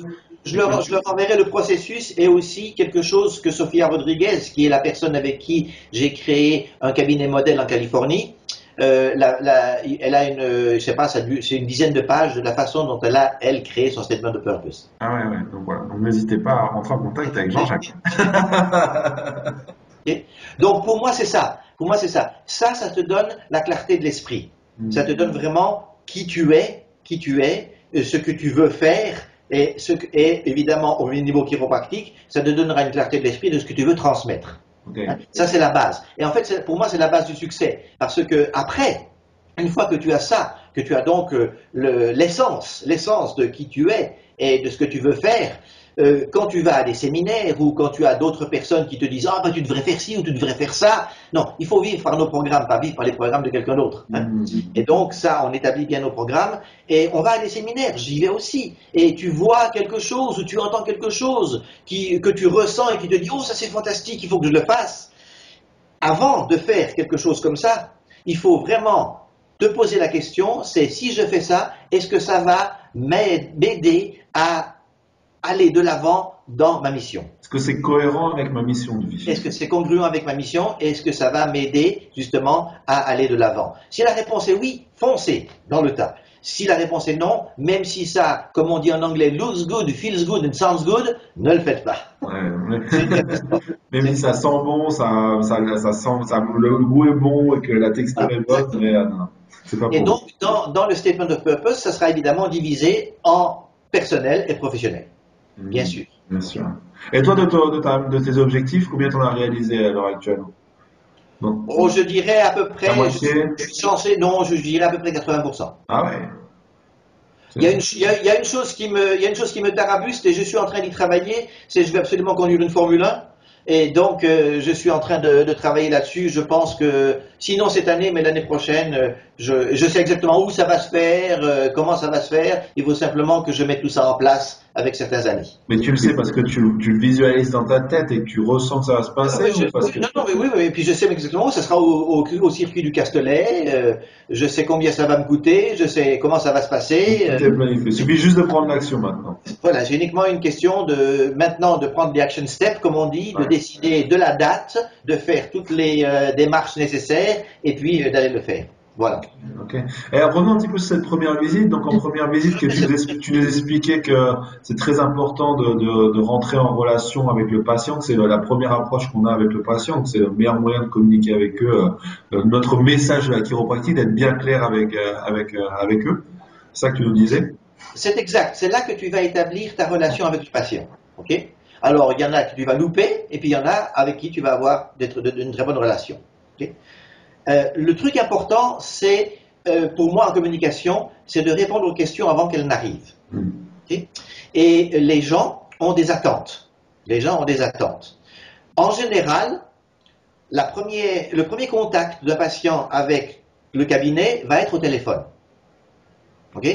Je leur, je leur, enverrai le processus et aussi quelque chose que Sofia Rodriguez, qui est la personne avec qui j'ai créé un cabinet modèle en Californie, euh, la, la, elle a une, je sais pas, c'est une dizaine de pages de la façon dont elle a, elle, créé son statement de purpose. Ah ouais, ouais. Donc voilà. Donc n'hésitez pas à rentrer en contact avec Jean-Jacques. *laughs* Donc pour moi, c'est ça. Pour moi, c'est ça. Ça, ça te donne la clarté de l'esprit. Mm. Ça te donne vraiment qui tu es, qui tu es, euh, ce que tu veux faire, et, ce, et évidemment, au niveau chiropractique, ça te donnera une clarté de l'esprit de ce que tu veux transmettre. Hein? Ça, c'est la base. Et en fait, pour moi, c'est la base du succès. Parce que après, une fois que tu as ça, que tu as donc euh, l'essence, l'essence de qui tu es et de ce que tu veux faire, euh, quand tu vas à des séminaires ou quand tu as d'autres personnes qui te disent ah ben tu devrais faire ci ou tu devrais faire ça, non, il faut vivre par nos programmes, pas vivre par les programmes de quelqu'un d'autre. Hein. Mm-hmm. Et donc ça, on établit bien nos programmes et on va à des séminaires, j'y vais aussi. Et tu vois quelque chose ou tu entends quelque chose qui, que tu ressens et qui te dit oh ça c'est fantastique, il faut que je le fasse. Avant de faire quelque chose comme ça, il faut vraiment te poser la question, c'est si je fais ça, est-ce que ça va m'aider à aller de l'avant dans ma mission. Est-ce que c'est cohérent avec ma mission de vie? Est-ce que c'est congruent avec ma mission? Est-ce que ça va m'aider justement à aller de l'avant? Si la réponse est oui, foncez dans le tas. Si la réponse est non, même si ça, comme on dit en anglais, looks good, feels good and sounds good, ne le faites pas. *laughs* même si ça sent bon, ça, ça, sent, ça, le goût est bon et que la texture est bonne, mais euh, non, Et donc, dans, dans le statement of purpose, ça sera évidemment divisé en personnel et professionnel. Bien sûr. Bien sûr. Et toi, de, de, de tes objectifs, combien t'en as réalisé à l'heure actuelle? Oh, je dirais à peu près. Je, suis censé, non, je dirais à peu près 80%. Ah ouais. Il y, a une, il, y a, une, chose qui me, il y a une chose qui me tarabuste et je suis en train d'y travailler, c'est je vais absolument conduire une Formule 1. Et donc, euh, je suis en train de, de travailler là-dessus. Je pense que, sinon cette année, mais l'année prochaine, euh, je, je, sais exactement où ça va se faire, euh, comment ça va se faire. Il faut simplement que je mette tout ça en place avec certains amis. Mais tu le sais parce que tu, tu, le visualises dans ta tête et que tu ressens que ça va se passer ah, Non, non, mais oui, oui, et puis je sais exactement où ça sera au, au, circuit du Castellet, euh, je sais combien ça va me coûter, je sais comment ça va se passer. Euh, Il suffit juste de prendre l'action maintenant. Voilà, j'ai uniquement une question de maintenant de prendre des action steps, comme on dit, de décider de la date, de faire toutes les euh, démarches nécessaires et puis d'aller le faire. Voilà. Ok. Et revenons un petit peu sur cette première visite. Donc en première visite, que tu, nous expliquais que c'est très important de, de, de, rentrer en relation avec le patient. C'est la première approche qu'on a avec le patient. C'est le meilleur moyen de communiquer avec eux. Euh, notre message de la chiropractique, d'être bien clair avec euh, avec euh, avec eux. C'est ça que tu nous disais? C'est exact. C'est là que tu vas établir ta relation avec le patient. Ok? Alors il y en a que tu vas louper, et puis il y en a avec qui tu vas avoir d'être une très bonne relation. Ok? Euh, le truc important, c'est, euh, pour moi en communication, c'est de répondre aux questions avant qu'elles n'arrivent. Hmm. Et les gens ont des attentes. Les gens ont des attentes. En général, le premier contact d'un patient avec le cabinet va être au téléphone. OK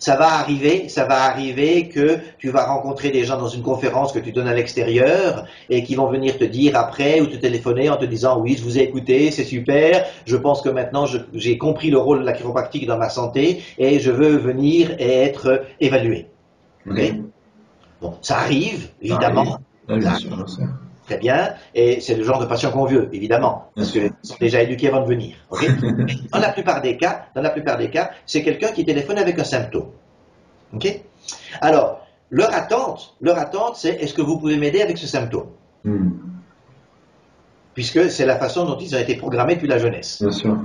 ça va arriver, ça va arriver que tu vas rencontrer des gens dans une conférence que tu donnes à l'extérieur et qui vont venir te dire après ou te téléphoner en te disant oui, je vous ai écouté, c'est super, je pense que maintenant j'ai compris le rôle de la chiropractique dans ma santé et je veux venir et être évalué. Bon, ça arrive, évidemment. Ça Très bien. Et c'est le genre de patient qu'on veut, évidemment, parce qu'ils sont déjà éduqués avant de venir. *laughs* dans la plupart des cas, dans la plupart des cas, c'est quelqu'un qui téléphone avec un symptôme. Alors, leur attente, leur attente, c'est est-ce que vous pouvez m'aider avec ce symptôme? Hmm. Puisque c'est la façon dont ils ont été programmés depuis la jeunesse. Bien sûr.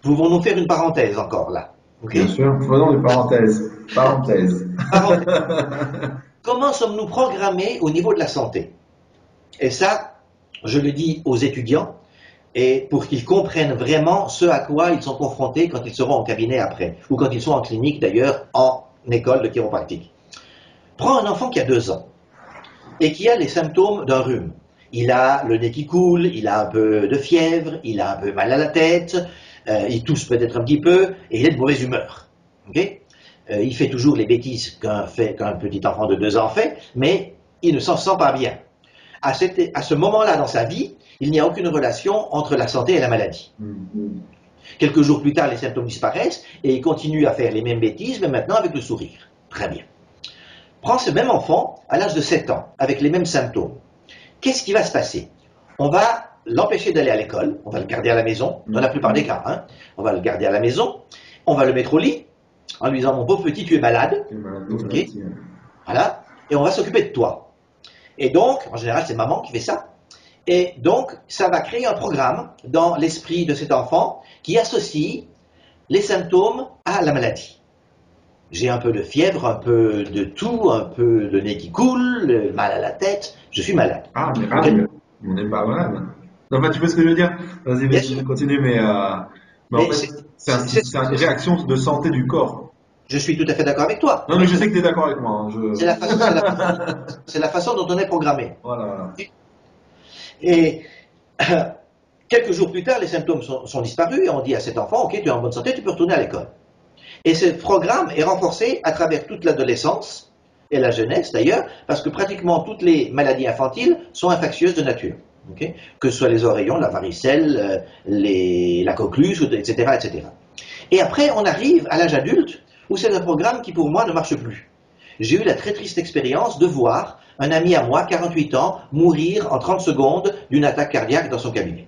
Pouvons-nous faire une parenthèse encore là? Bien sûr, faisons des parenthèses. Parenthèse. *laughs* Comment sommes-nous programmés au niveau de la santé? Et ça, je le dis aux étudiants, et pour qu'ils comprennent vraiment ce à quoi ils sont confrontés quand ils seront en cabinet après, ou quand ils sont en clinique d'ailleurs, en école de chiropractique. Prends un enfant qui a deux ans et qui a les symptômes d'un rhume. Il a le nez qui coule, il a un peu de fièvre, il a un peu mal à la tête, euh, il tousse peut-être un petit peu et il est de mauvaise humeur. Euh, il fait toujours les bêtises qu'un petit enfant de deux ans fait, mais il ne s'en sent pas bien. À, cette- à ce moment-là dans sa vie, il n'y a aucune relation entre la santé et la maladie. Mhm. Quelques jours plus tard, les symptômes disparaissent et il continue à faire les mêmes bêtises, mais maintenant avec le sourire. Très bien. Prends ce même enfant à l'âge de 7 ans, avec les mêmes symptômes. Qu'est-ce qui va se passer? On va l'empêcher d'aller à l'école, on va le garder à la maison, dans la plupart des cas. hein. On va le garder à la maison, on va le mettre au lit, en lui disant Mon pauvre petit, tu es malade, hein. voilà, et on va s'occuper de toi. Et donc, en général, c'est maman qui fait ça. Et donc, ça va créer un programme dans l'esprit de cet enfant qui associe les symptômes à la maladie. J'ai un peu de fièvre, un peu de tout, un peu de nez qui coule, mal à la tête, je suis malade. Ah, mais ah, mais on n'est pas malade. Non, mais tu vois ce que je veux dire? Vas-y, vas-y, continue, mais, euh, mais en fait, c'est une réaction de santé du corps. Je suis tout à fait d'accord avec toi. Non, mais je sais que tu es d'accord avec moi. hein, je- C'est la, façon- c'est la la façon dont on est programmé. Voilà. Et *coughs* quelques jours plus tard, les symptômes sont, sont disparus et on dit à cet enfant, ok, tu es en bonne santé, tu peux retourner à l'école. Et ce programme est renforcé à travers toute l'adolescence et la jeunesse d'ailleurs, parce que pratiquement toutes les maladies infantiles sont infectieuses de nature. ok? Que ce soit les oreillons, la varicelle, euh, les- la coqueluche, etc., etc. Et après, on arrive à l'âge adulte où c'est un programme qui pour moi ne marche plus. J'ai eu la très triste expérience de voir un ami à moi, 48 ans, mourir en 30 secondes d'une attaque cardiaque dans son cabinet.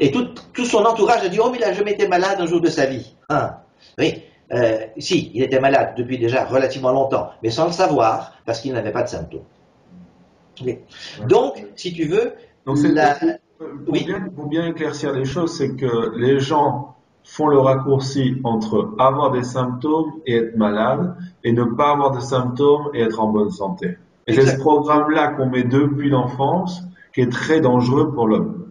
Et tout, tout son entourage a dit Oh, mais il a jamais été malade un jour de sa vie. Hein oui, euh, si, il était malade depuis déjà relativement longtemps, mais sans le savoir, parce qu'il n'avait pas de symptômes. Donc, si tu veux, Donc, c'est la- pour, oui. bien, pour bien éclaircir les choses, c'est que les gens font le raccourci entre avoir des symptômes et être malade, et ne pas avoir de symptômes et être en bonne santé. Et c'est ce programme-là qu'on met depuis l'enfance qui est très dangereux pour l'homme.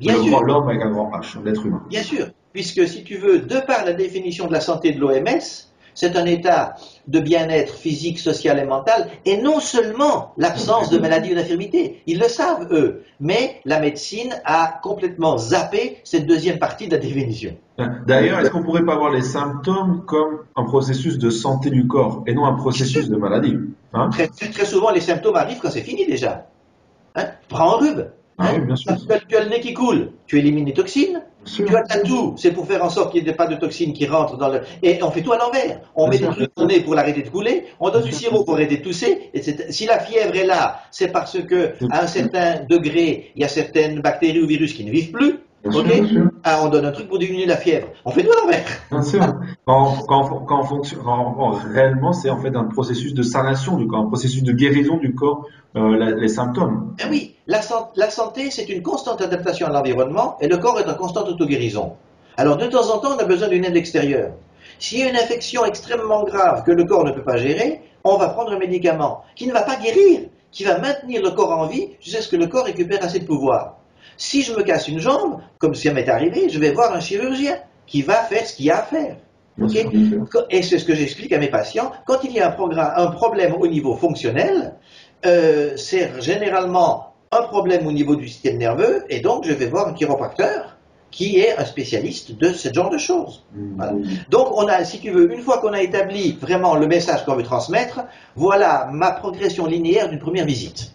bien Le- sûr, L'homme avec un grand H, l'être humain. Bien sûr, puisque si tu veux, de par la définition de la santé de l'OMS, c'est un état de bien-être physique, social et mental, et non seulement l'absence de maladie ou d'infirmité. Ils le savent, eux. Mais la médecine a complètement zappé cette deuxième partie de la définition. D'ailleurs, est-ce qu'on pourrait pas voir les symptômes comme un processus de santé du corps et non un processus de maladie hein? Très, très, très souvent, les symptômes arrivent quand c'est fini déjà. Hein? Prends un rhume. Hein oui, bien sûr. tu, as, tu as le nez qui coule, tu élimines les toxines. Tu as ta toux, c'est pour faire en sorte qu'il n'y ait pas de toxines qui rentrent dans le. Et on fait tout à l'envers. On Bien met des sûr. trucs dans le nez pour l'arrêter de couler, on donne du sirop pour arrêter de tousser, etc. Si la fièvre est là, c'est parce que à un certain degré, il y a certaines bactéries ou virus qui ne vivent plus. Ok. Ah, on donne un truc pour diminuer la fièvre. On fait tout à l'envers. Bien sûr. Quand, quand, quand, fonction- quand- quand réellement, c'est en fait un processus de sanation du corps, un processus de guérison du corps, euh, la- les symptômes. Eh oui, la, la santé, c'est une constante adaptation à l'environnement et le corps est en constante autoguérison. Alors, de temps en temps, on a besoin d'une aide extérieure. S'il y a une infection extrêmement grave que le corps ne peut pas gérer, on va prendre un médicament qui ne va pas guérir, qui va maintenir le corps en vie jusqu'à ce que le corps récupère assez de pouvoir. Si je me casse une jambe, comme ça m'est arrivé, je vais voir un chirurgien qui va faire ce qu'il y a à faire. Et c'est ce que j'explique à mes patients. Quand il y a un, problème au niveau fonctionnel, euh, c'est généralement un problème au niveau du système nerveux, et donc je vais voir un chiropracteur qui est un spécialiste de ce genre de choses. Voilà. Donc, on a, si tu veux, une fois qu'on a établi vraiment le message qu'on veut transmettre, voilà ma progression linéaire d'une première visite.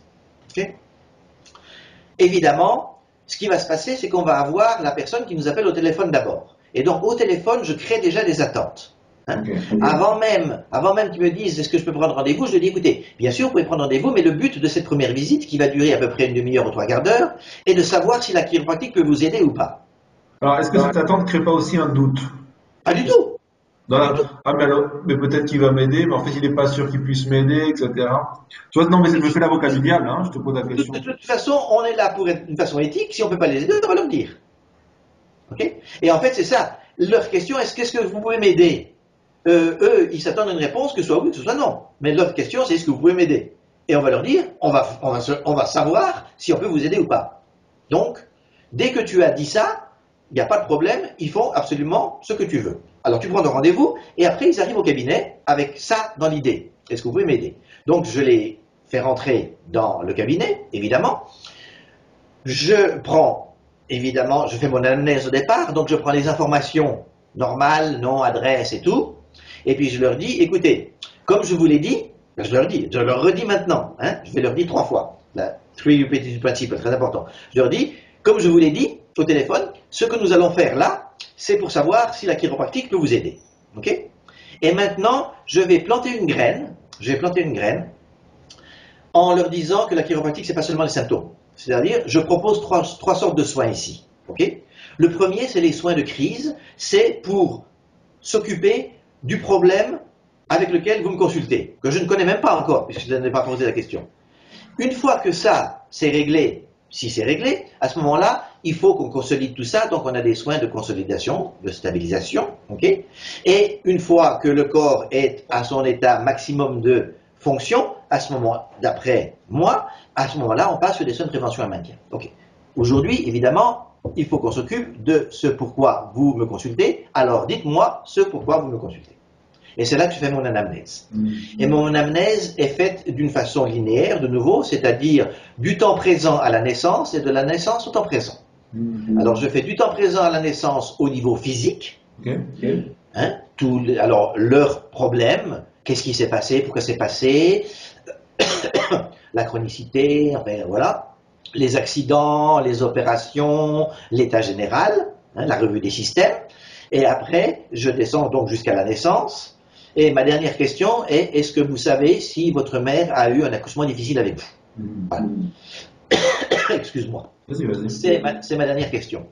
Évidemment, ce qui va se passer, c'est qu'on va avoir la personne qui nous appelle au téléphone d'abord. Et donc, au téléphone, je crée déjà des attentes. Hein. Avant même, avant même qu'ils me disent est-ce que je peux prendre rendez-vous, je leur dis écoutez, bien sûr, vous pouvez prendre rendez-vous, mais le but de cette première visite, qui va durer à peu près une demi-heure ou trois quarts d'heure, est de savoir si la chiropractique peut vous aider ou pas. Alors, est-ce que cette attente ne crée pas aussi un doute? Pas du tout. Dans la- Ah, mais alors, mais peut-être qu'il va m'aider, mais en fait, il n'est pas sûr qu'il puisse m'aider, etc. Tu vois, non, mais je me fais l'avocat du diable, hein, je te pose la De, question. de toute façon, on est là pour être d'une façon éthique. Si on ne peut pas les aider, on va leur dire. Ok? Et en fait, c'est ça. Leur question est-ce qu'est-ce que vous pouvez m'aider? Euh, Eux, ils s'attendent à une réponse, que ce soit oui, que ce soit non. Mais leur question, c'est est-ce que vous pouvez m'aider? Et on va leur dire on va, on, va on va savoir si on peut vous aider ou pas. Donc, dès que tu as dit ça, il n'y a pas de problème, ils font absolument ce que tu veux. Alors tu prends ton rendez-vous et après ils arrivent au cabinet avec ça dans l'idée. Est-ce que vous pouvez m'aider? Donc je les fais rentrer dans le cabinet, évidemment. Je prends, évidemment, je fais mon anamnèse au départ, donc je prends les informations normales, nom, adresse et tout. Et puis je leur dis, écoutez, comme je vous l'ai dit, je leur dis, je leur redis maintenant, hein, je vais leur dire trois fois. La three principle, très important. Je leur dis, comme je vous l'ai dit au téléphone, ce que nous allons faire là, c'est pour savoir si la chiropractique peut vous aider. Et maintenant, je vais planter une graine. Je vais planter une graine en leur disant que la chiropractique, c'est pas seulement les symptômes. C'est-à-dire, je propose trois, sortes de soins ici. Le premier, c'est les soins de crise. C'est pour s'occuper du problème avec lequel vous me consultez, que je ne connais même pas encore, puisque je n'ai pas posé la question. Une fois que ça, c'est réglé, si c'est réglé, à ce moment-là, il faut qu'on consolide tout ça, donc on a des soins de consolidation, de stabilisation, ok? Et une fois que le corps est à son état maximum de fonction, à ce moment, d'après moi, à ce moment-là, on passe sur des soins de prévention et maintien. Ok? Aujourd'hui, évidemment, il faut qu'on s'occupe de ce pourquoi vous me consultez. Alors, dites-moi ce pourquoi vous me consultez. Et c'est là que je fais mon anamnèse. Mm. Et mon anamnèse est faite d'une façon linéaire, de nouveau, c'est-à-dire du temps présent à la naissance et de la naissance au temps présent. Mm. Alors, je fais du temps présent à la naissance au niveau physique. Hein, alors, leurs problèmes, qu'est-ce qui s'est passé, pourquoi c'est passé, *coughs* la chronicité, enfin, voilà, les accidents, les opérations, l'état général, hein, la revue des systèmes. Et après, je descends donc jusqu'à la naissance. Et ma dernière question est, est-ce que vous savez si votre mère a eu un accouchement difficile avec vous? Voilà. *coughs* *coughs* Excuse-moi. Ma, c'est ma dernière question.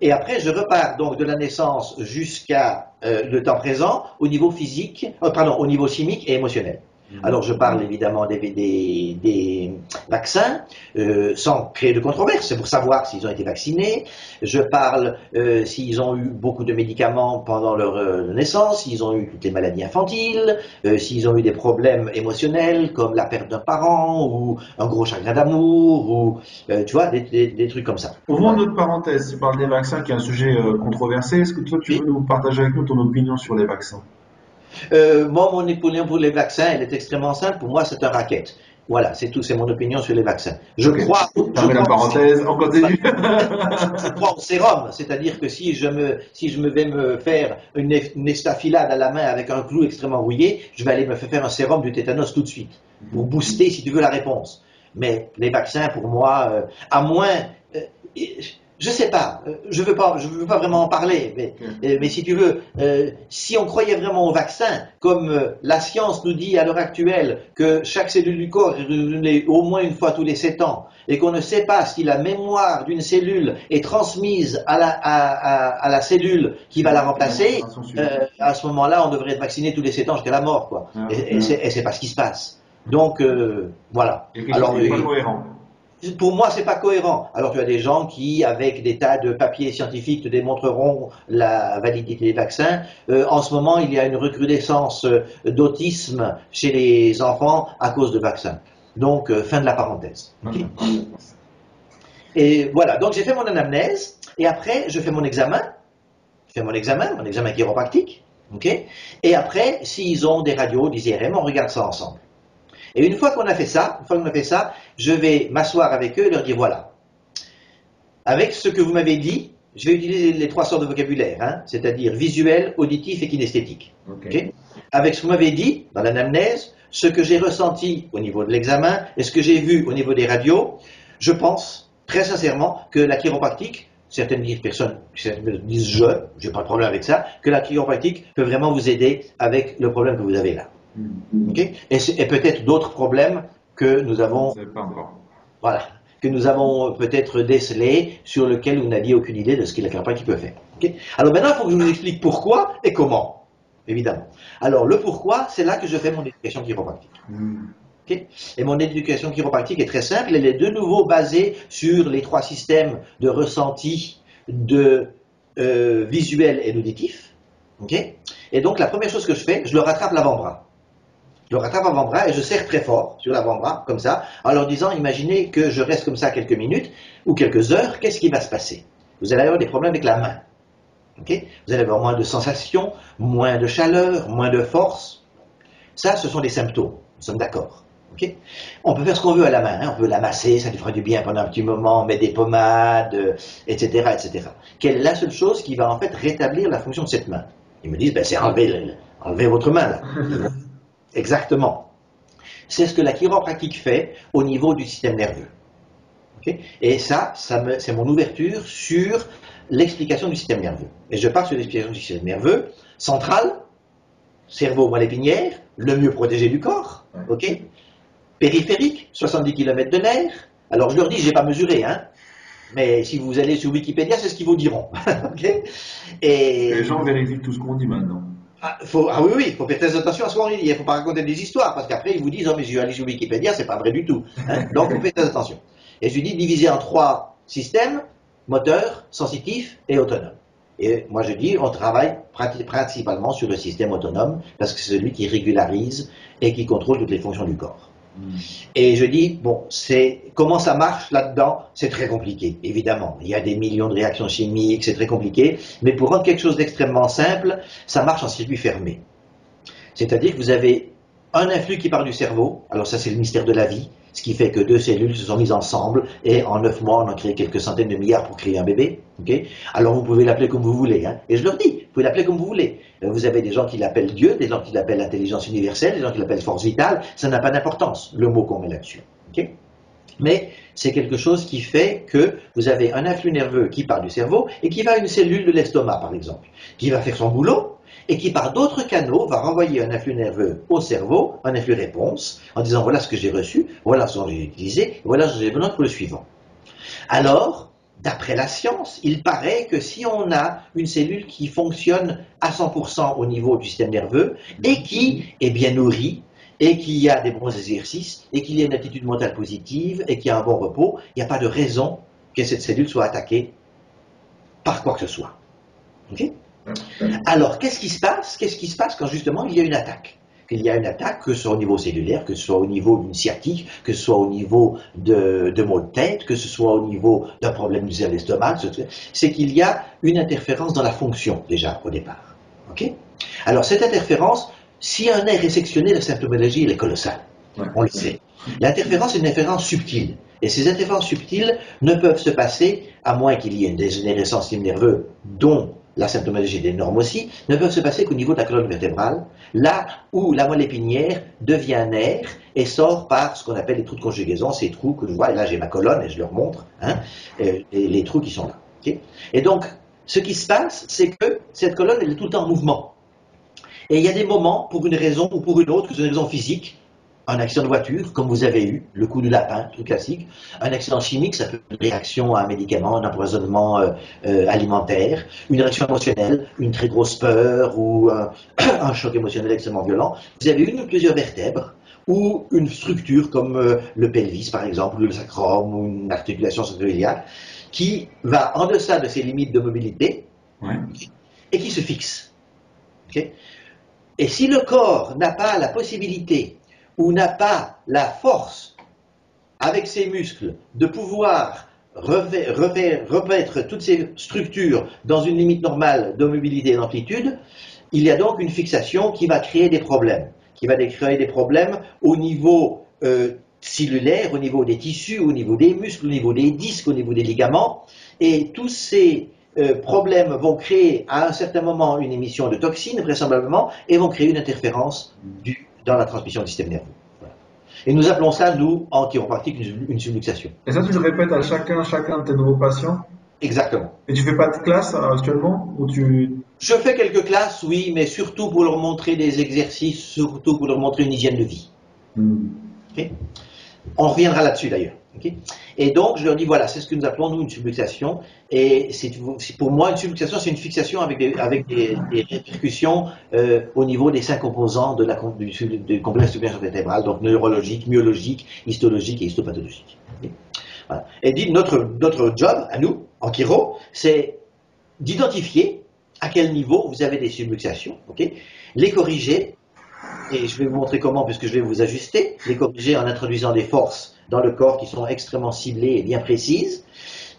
Et après, je repars donc de la naissance jusqu'à euh, le temps présent au niveau physique, euh, pardon, au niveau chimique et émotionnel. Alors, je parle évidemment des, des- des vaccins, euh, sans créer de controverse, c'est pour savoir s'ils ont été vaccinés. Je parle euh, s'ils ont eu beaucoup de médicaments pendant leur euh, naissance, s'ils ont eu toutes les maladies infantiles, euh, s'ils ont eu des problèmes émotionnels comme la perte d'un parent ou un gros chagrin d'amour ou euh, tu vois des, des- des trucs comme ça. Ouvrons une autre parenthèse. Tu parles des vaccins, qui est un sujet euh, controversé. Est-ce que toi, tu Oui. veux nous partager avec nous ton opinion sur les vaccins? Euh, moi, mon opinion pour les vaccins, elle est extrêmement simple. Pour moi, c'est un racket. Voilà, c'est tout, c'est mon opinion sur les vaccins. Je crois, je la parenthèse, on continue. *laughs* je crois au sérum, c'est-à-dire que si je me, si je me vais me faire une estafilade à la main avec un clou extrêmement rouillé, je vais aller me faire un sérum du tétanos tout de suite pour booster, si tu veux, la réponse. Mais les vaccins, pour moi, euh, à moins, euh, je sais pas, euh, je veux pas, je veux pas vraiment en parler, mais, euh, mais si tu veux, euh, si on croyait vraiment au vaccin, comme euh, la science nous dit à l'heure actuelle que chaque cellule du corps est renouvelée au moins une fois tous les 7 ans, et qu'on ne sait pas si la mémoire d'une cellule est transmise à la, à, à- à la cellule qui va la remplacer, euh, à ce moment-là, on devrait être vacciné tous les 7 ans jusqu'à la mort, quoi. Et, et c'est pas ce qui se passe. Donc, euh, voilà. Alors, euh, pas cohérent. Pour moi, c'est pas cohérent. Alors, tu as des gens qui, avec des tas de papiers scientifiques, te démontreront la validité des vaccins. Euh, en ce moment, il y a une recrudescence euh, d'autisme chez les enfants à cause de vaccins. Donc, euh, fin de la parenthèse. Et voilà, donc j'ai fait mon anamnèse, et après, je fais mon examen. Je fais mon examen, mon examen chiropractique. ok et après, s'ils ont des radios, des IRM, on regarde ça ensemble. Et une fois qu'on a fait ça, une fois qu'on a fait ça, je vais m'asseoir avec eux et leur dire voilà. Avec ce que vous m'avez dit, je vais utiliser les trois sortes de vocabulaire, hein, c'est-à-dire visuel, auditif et kinesthétique. Avec ce que vous m'avez dit dans l'anamnèse, ce que j'ai ressenti au niveau de l'examen et ce que j'ai vu au niveau des radios, je pense très sincèrement que la chiropractique, certaines personnes certaines disent je, j'ai pas de problème avec ça, que la chiropractique peut vraiment vous aider avec le problème que vous avez là. Et peut-être d'autres problèmes que nous avons, sais pas encore. voilà, que nous avons peut-être décelés, sur lesquels vous n'aviez aucune idée de ce que la chiropractique peut faire. Alors maintenant, il faut que je vous explique pourquoi et comment, évidemment. Alors le pourquoi, c'est là que je fais mon éducation chiropractique. Mm. Et mon éducation chiropractique est très simple, elle est de nouveau basée sur les trois systèmes de ressenti, de euh, visuel et d'auditif. et donc la première chose que je fais, je le rattrape l'avant-bras. Je rattrape l'avant-bras et je serre très fort sur l'avant-bras, comme ça, en leur disant, imaginez que je reste comme ça quelques minutes ou quelques heures, qu'est-ce qui va se passer? Vous allez avoir des problèmes avec la main. ok? Vous allez avoir moins de sensations, moins de chaleur, moins de force. Ça, ce sont des symptômes. Nous sommes d'accord. on peut faire ce qu'on veut à la main, hein. on peut la masser, ça lui fera du bien pendant un petit moment, mettre des pommades, euh, etc., etc. Quelle est la seule chose qui va en fait rétablir la fonction de cette main? Ils me disent, ben, c'est enlever, le- enlever votre main là. *laughs* Exactement. c'est ce que la chiropratique fait au niveau du système nerveux. Et ça, ça c'est mon ouverture sur l'explication du système nerveux. Et je pars sur l'explication du système nerveux central, cerveau moelle épinière, le mieux protégé du corps, ok Périphérique, 70 km de nerfs. Alors je leur dis, je n'ai pas mesuré, hein, mais si vous allez sur Wikipédia, c'est ce qu'ils vous diront. *laughs* Et... Les gens vérifient tout ce qu'on dit maintenant. Ah, faut, ah oui, oui, il faut faire très attention à ce qu'on dit. Il ne faut pas raconter des histoires, parce qu'après, ils vous disent, oh, mais je vais aller sur Wikipédia, c'est pas vrai du tout. Hein. *laughs* Donc, on fait très attention. Et je lui dis, diviser en trois systèmes, moteur, sensitif et autonome. Et moi, je dis, on travaille principalement sur le système autonome, parce que c'est celui qui régularise et qui contrôle toutes les fonctions du corps. Et je dis, bon, c'est comment ça marche là-dedans? C'est très compliqué, évidemment. Il y a des millions de réactions chimiques, c'est très compliqué. Mais pour rendre quelque chose d'extrêmement simple, ça marche en circuit fermé. C'est-à-dire que vous avez un influx qui part du cerveau, alors ça c'est le mystère de la vie, ce qui fait que deux cellules se sont mises ensemble et en neuf mois on a créé quelques centaines de milliards pour créer un bébé. alors vous pouvez l'appeler comme vous voulez, hein. et je leur dis, vous pouvez l'appeler comme vous voulez. Euh, vous avez des gens qui l'appellent Dieu, des gens qui l'appellent intelligence universelle, des gens qui l'appellent force vitale, ça n'a pas d'importance, le mot qu'on met là-dessus. Mais c'est quelque chose qui fait que vous avez un influx nerveux qui part du cerveau et qui va à une cellule de l'estomac, par exemple, qui va faire son boulot, et qui par d'autres canaux va renvoyer un influx nerveux au cerveau, un influx réponse, en disant voilà ce que j'ai reçu, voilà ce que j'ai utilisé, voilà ce que j'ai besoin pour le suivant. Alors, d'après la science, il paraît que si on a une cellule qui fonctionne à 100% au niveau du système nerveux et qui est bien nourrie, et qu'il a des bons exercices, et qu'il y a une attitude mentale positive, et qu'il y a un bon repos, il n'y a pas de raison que cette cellule soit attaquée par quoi que ce soit. Alors, qu'est-ce qui se passe? Qu'est-ce qui se passe quand justement il y a une attaque? Qu'il y a une attaque, que ce soit au niveau cellulaire, que ce soit au niveau d'une sciatique, que ce soit au niveau de, de maux de tête, que ce soit au niveau d'un problème du l'estomac, c'est qu'il y a une interférence dans la fonction déjà au départ. Ok? Alors cette interférence, si un nerf est sectionné, la symptomologie elle est colossale. On le sait. L'interférence est une interférence subtile. Et ces interférences subtiles ne peuvent se passer, à moins qu'il y ait une dégénérescence nerveux dont la symptomologie des normes aussi, ne peuvent se passer qu'au niveau de la colonne vertébrale, là où la moelle épinière devient nerf et sort par ce qu'on appelle les trous de conjugaison, ces trous que je vois, et là j'ai ma colonne et je leur montre, hein, et, les trous qui sont là. et donc, ce qui se passe, c'est que cette colonne, elle est tout le temps en mouvement. Et il y a des moments, pour une raison ou pour une autre, que c'est une raison physique, un accident de voiture, comme vous avez eu, le coup du lapin, truc classique, un accident chimique, ça peut être une réaction à un médicament, un empoisonnement euh, euh, alimentaire, une réaction émotionnelle, une très grosse peur ou *clears throat* un choc émotionnel extrêmement violent. Vous avez une ou plusieurs vertèbres ou une structure comme euh, le pelvis par exemple, ou le sacrum, ou une articulation sacroiliaque, qui va en deçà de ses limites de mobilité et qui se fixe. et si le corps n'a pas la possibilité ou n'a pas la force, avec ses muscles, de pouvoir remettre toutes ces structures dans une limite normale de mobilité et d'amplitude, il y a donc une fixation qui va créer des problèmes, qui va créer des problèmes au niveau euh, cellulaire, au niveau des tissus, au niveau des muscles, au niveau des disques, au niveau des ligaments, et tous ces euh, problèmes vont créer à un certain moment une émission de toxines, vraisemblablement, et vont créer une interférence du dans la transmission du système nerveux. Et nous appelons ça, nous, en chiropratique, une, subluxation. Et ça, tu le répètes à chacun, chacun de tes nouveaux patients? Exactement. Et tu fais pas de classe euh, actuellement ou tu... Je fais quelques classes, oui, mais surtout pour leur montrer des exercices, surtout pour leur montrer une hygiène de vie. Hmm. On reviendra là-dessus d'ailleurs. Et donc, je leur dis, voilà, c'est ce que nous appelons, nous, une subluxation. Et pour moi, une subluxation, c'est une fixation avec des, avec des, répercussions euh, au niveau des cinq composants de la, du, du complexe subluxation vertébrale, donc neurologique, myologique, histologique et histopathologique. Et dit, notre, notre job, à nous, en chiro, c'est d'identifier à quel niveau vous avez des subluxations, les corriger, et je vais vous montrer comment, puisque je vais vous ajuster, les corriger en introduisant des forces dans le corps qui sont extrêmement ciblées et bien précises,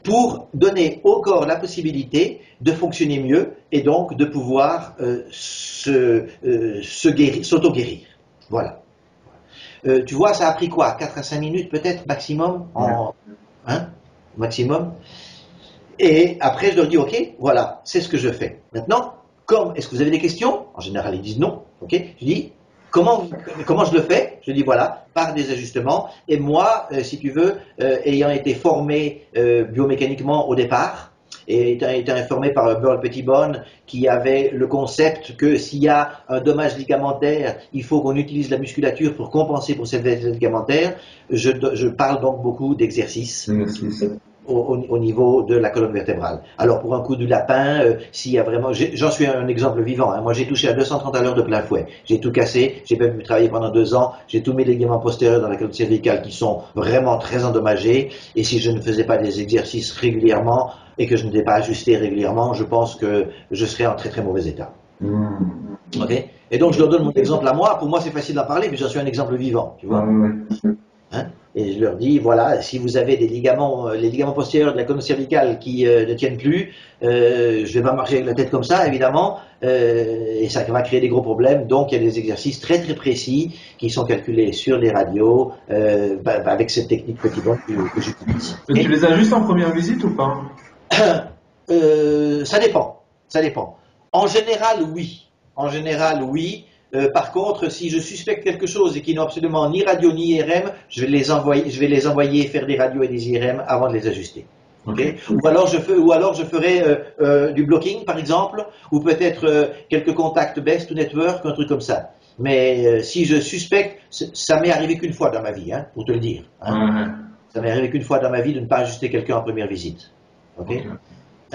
pour donner au corps la possibilité de fonctionner mieux et donc de pouvoir euh, se, euh, s'auto-guérir. Voilà. Euh, tu vois, ça a pris quoi 4 à 5 minutes peut-être maximum en, hein, Maximum. Et après, je leur dis, OK, voilà, c'est ce que je fais. Maintenant, comme, est-ce que vous avez des questions? En général, ils disent non. OK? Je dis, Comment, je le fais? Je dis voilà, par des ajustements. Et moi, euh, si tu veux, euh, ayant été formé euh, biomécaniquement au départ, et étant informé par Burl Pettibone qui avait le concept que s'il y a un dommage ligamentaire, il faut qu'on utilise la musculature pour compenser pour cette ligamentaire. Je, je parle donc beaucoup d'exercices au, niveau de la colonne vertébrale. Alors pour un coup du lapin, euh, s'il y a vraiment, j'en suis un exemple vivant. Hein. Moi j'ai touché à 230 à l'heure de plein fouet. J'ai tout cassé. J'ai pas pu travailler pendant deux ans. J'ai tous mes ligaments postérieurs dans la colonne cervicale qui sont vraiment très endommagés. Et si je ne faisais pas des exercices régulièrement et que je n'étais pas ajusté régulièrement, je pense que je serais en très très mauvais état. Mmh. Ok? Et donc je leur donne mon exemple à moi. Pour moi c'est facile d'en parler, mais j'en suis un exemple vivant. Tu vois. Hein et je leur dis, voilà, si vous avez des ligaments, euh, les ligaments postérieurs de la colonne cervicale qui euh, ne tiennent plus, euh, je vais pas marcher avec la tête comme ça, évidemment, euh, et ça va créer des gros problèmes. Donc, il y a des exercices très très précis qui sont calculés sur les radios bah, bah, avec cette technique petit bon que, j'utilise. Mais tu les as juste en première visite ou pas? *coughs* Ça dépend, ça dépend. En général, oui. En général, oui. Euh, par contre, si je suspecte quelque chose et qu'ils n'ont absolument ni radio ni IRM, je vais les envoyer, je vais les envoyer faire des radios et des IRM avant de les ajuster. Ou alors je fais, ou alors je ferai euh, euh, du blocking par exemple, ou peut-être quelques contacts best to network, un truc comme ça. Mais si je suspecte, ça m'est arrivé qu'une fois dans ma vie, hein, pour te le dire. Hein. Ça m'est arrivé qu'une fois dans ma vie de ne pas ajuster quelqu'un en première visite.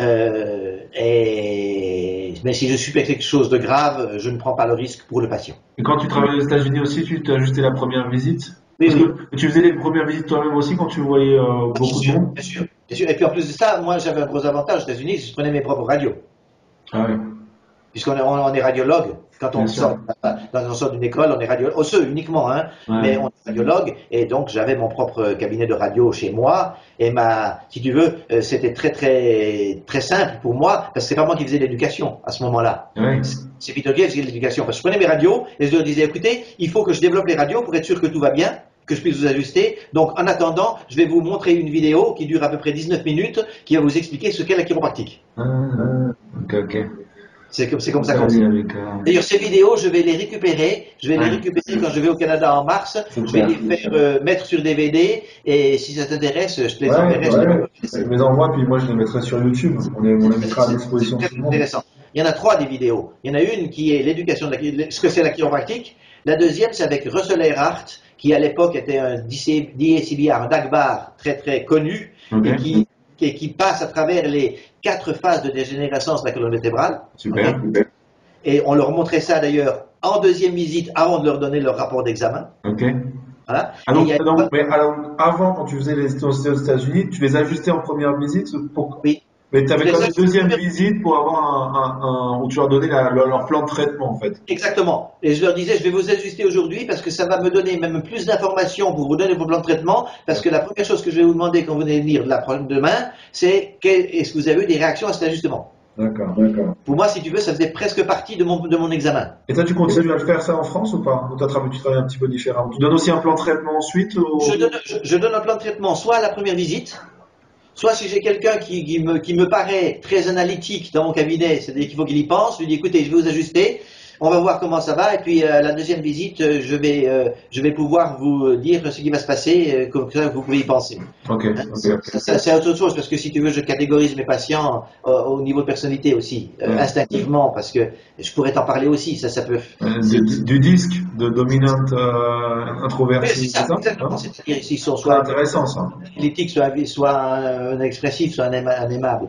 Euh, et... Mais si je suspecte quelque chose de grave, je ne prends pas le risque pour le patient. Et quand tu travaillais aux États-Unis aussi, tu t'as ajusté la première visite oui, oui. tu faisais les premières visites toi-même aussi quand tu voyais euh, beaucoup de monde bien sûr, bien sûr. Et puis en plus de ça, moi j'avais un gros avantage aux États-Unis, je prenais mes propres radios. Ah oui. Puisqu'on est, on est radiologue, quand on sort, d'une école, on est radiologue, osseux uniquement, hein, mais on est radiologue, et donc j'avais mon propre cabinet de radio chez moi, et ma, si tu veux, euh, c'était très très très simple pour moi, parce que c'est pas moi qui faisais l'éducation à ce moment-là. C'est Peter Gay qui faisait l'éducation, parce que je prenais mes radios, et je leur disais, écoutez, il faut que je développe les radios pour être sûr que tout va bien, que je puisse vous ajuster. Donc, en attendant, je vais vous montrer une vidéo qui dure à peu près 19 minutes, qui va vous expliquer ce qu'est la chiropractique. Ah, ok, ok. C'est comme, comme, ça qu'on D'ailleurs, ces vidéos, je vais les récupérer. Je vais les récupérer quand je vais au Canada en mars. Je vais les faire euh, mettre sur DVD. Et si ça t'intéresse, je te les enverrai. Je les envoie, puis moi, je les mettrai sur YouTube. On les, mettra à disposition. C'est intéressant. Il y en a trois des vidéos. Il y en a une qui est l'éducation de la, ce que c'est la chiropractique. La deuxième, c'est avec Russell Earhart, qui à l'époque était un DCBR, un DAGBAR très très connu, et qui qui, qui, passe à travers les quatre phases de dégénérescence de la colonne vertébrale. Super. Et on leur montrait ça d'ailleurs en deuxième visite avant de leur donner leur rapport d'examen. Ok. Voilà. Alors, avant, quand tu faisais les aux États-Unis, tu les ajustais en première visite pour... Oui. Mais tu avais quand une deuxième visite pour avoir un, un, où tu leur donnais leur plan de traitement en fait. Exactement. Et je leur disais, je vais vous ajuster aujourd'hui parce que ça va me donner même plus d'informations pour vous donner vos plans de traitement. Parce que la première chose que je vais vous demander quand vous venez venir de la demain, c'est est-ce que vous avez eu des réactions à cet ajustement? D'accord, d'accord. Pour moi, si tu veux, ça faisait presque partie de mon, de mon examen. Et toi, tu continues à le faire ça en France ou pas? Ou tu travailles un petit peu différemment? Tu donnes aussi un plan de traitement ensuite je, donne, je donne un plan de traitement soit à la première visite, Soit si j'ai quelqu'un qui, me, me paraît très analytique dans mon cabinet, c'est-à-dire qu'il faut qu'il y pense, je lui dis écoutez, je vais vous ajuster, on va voir comment ça va, et puis à euh, la deuxième visite, euh, je vais, euh, je vais pouvoir vous dire ce qui va se passer, comme ça vous pouvez y penser. Ok. Hein, c'est autre chose, parce que si tu veux, je catégorise mes patients au niveau de personnalité aussi, instinctivement, parce que je pourrais t'en parler aussi, ça, ça peut. Du, disque, de dominante introvertie, c'est ça, exactement. C'est-à-dire s'ils sont soit intéressant ça. Soit un, expressif, soit un, aimable.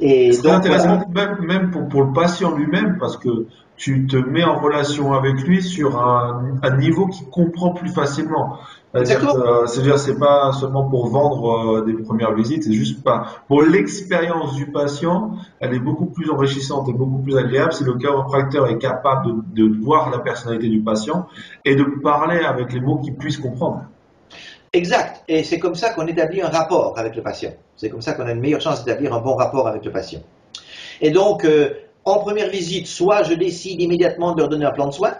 c'est intéressant même, même pour, pour le patient lui-même, parce que tu te mets en relation avec lui sur un, un niveau qui comprend plus facilement. C'est-à-dire, c'est pas seulement pour vendre euh, des premières visites, c'est juste pas pour l'expérience du patient, elle est beaucoup plus enrichissante et beaucoup plus agréable si le chiropracteur est capable de, de voir la personnalité du patient et de parler avec les mots qu'il puisse comprendre. Exact. Et c'est comme ça qu'on établit un rapport avec le patient. C'est comme ça qu'on a une meilleure chance d'établir un bon rapport avec le patient. Et donc, euh, en première visite, soit je décide immédiatement de leur donner un plan de soins,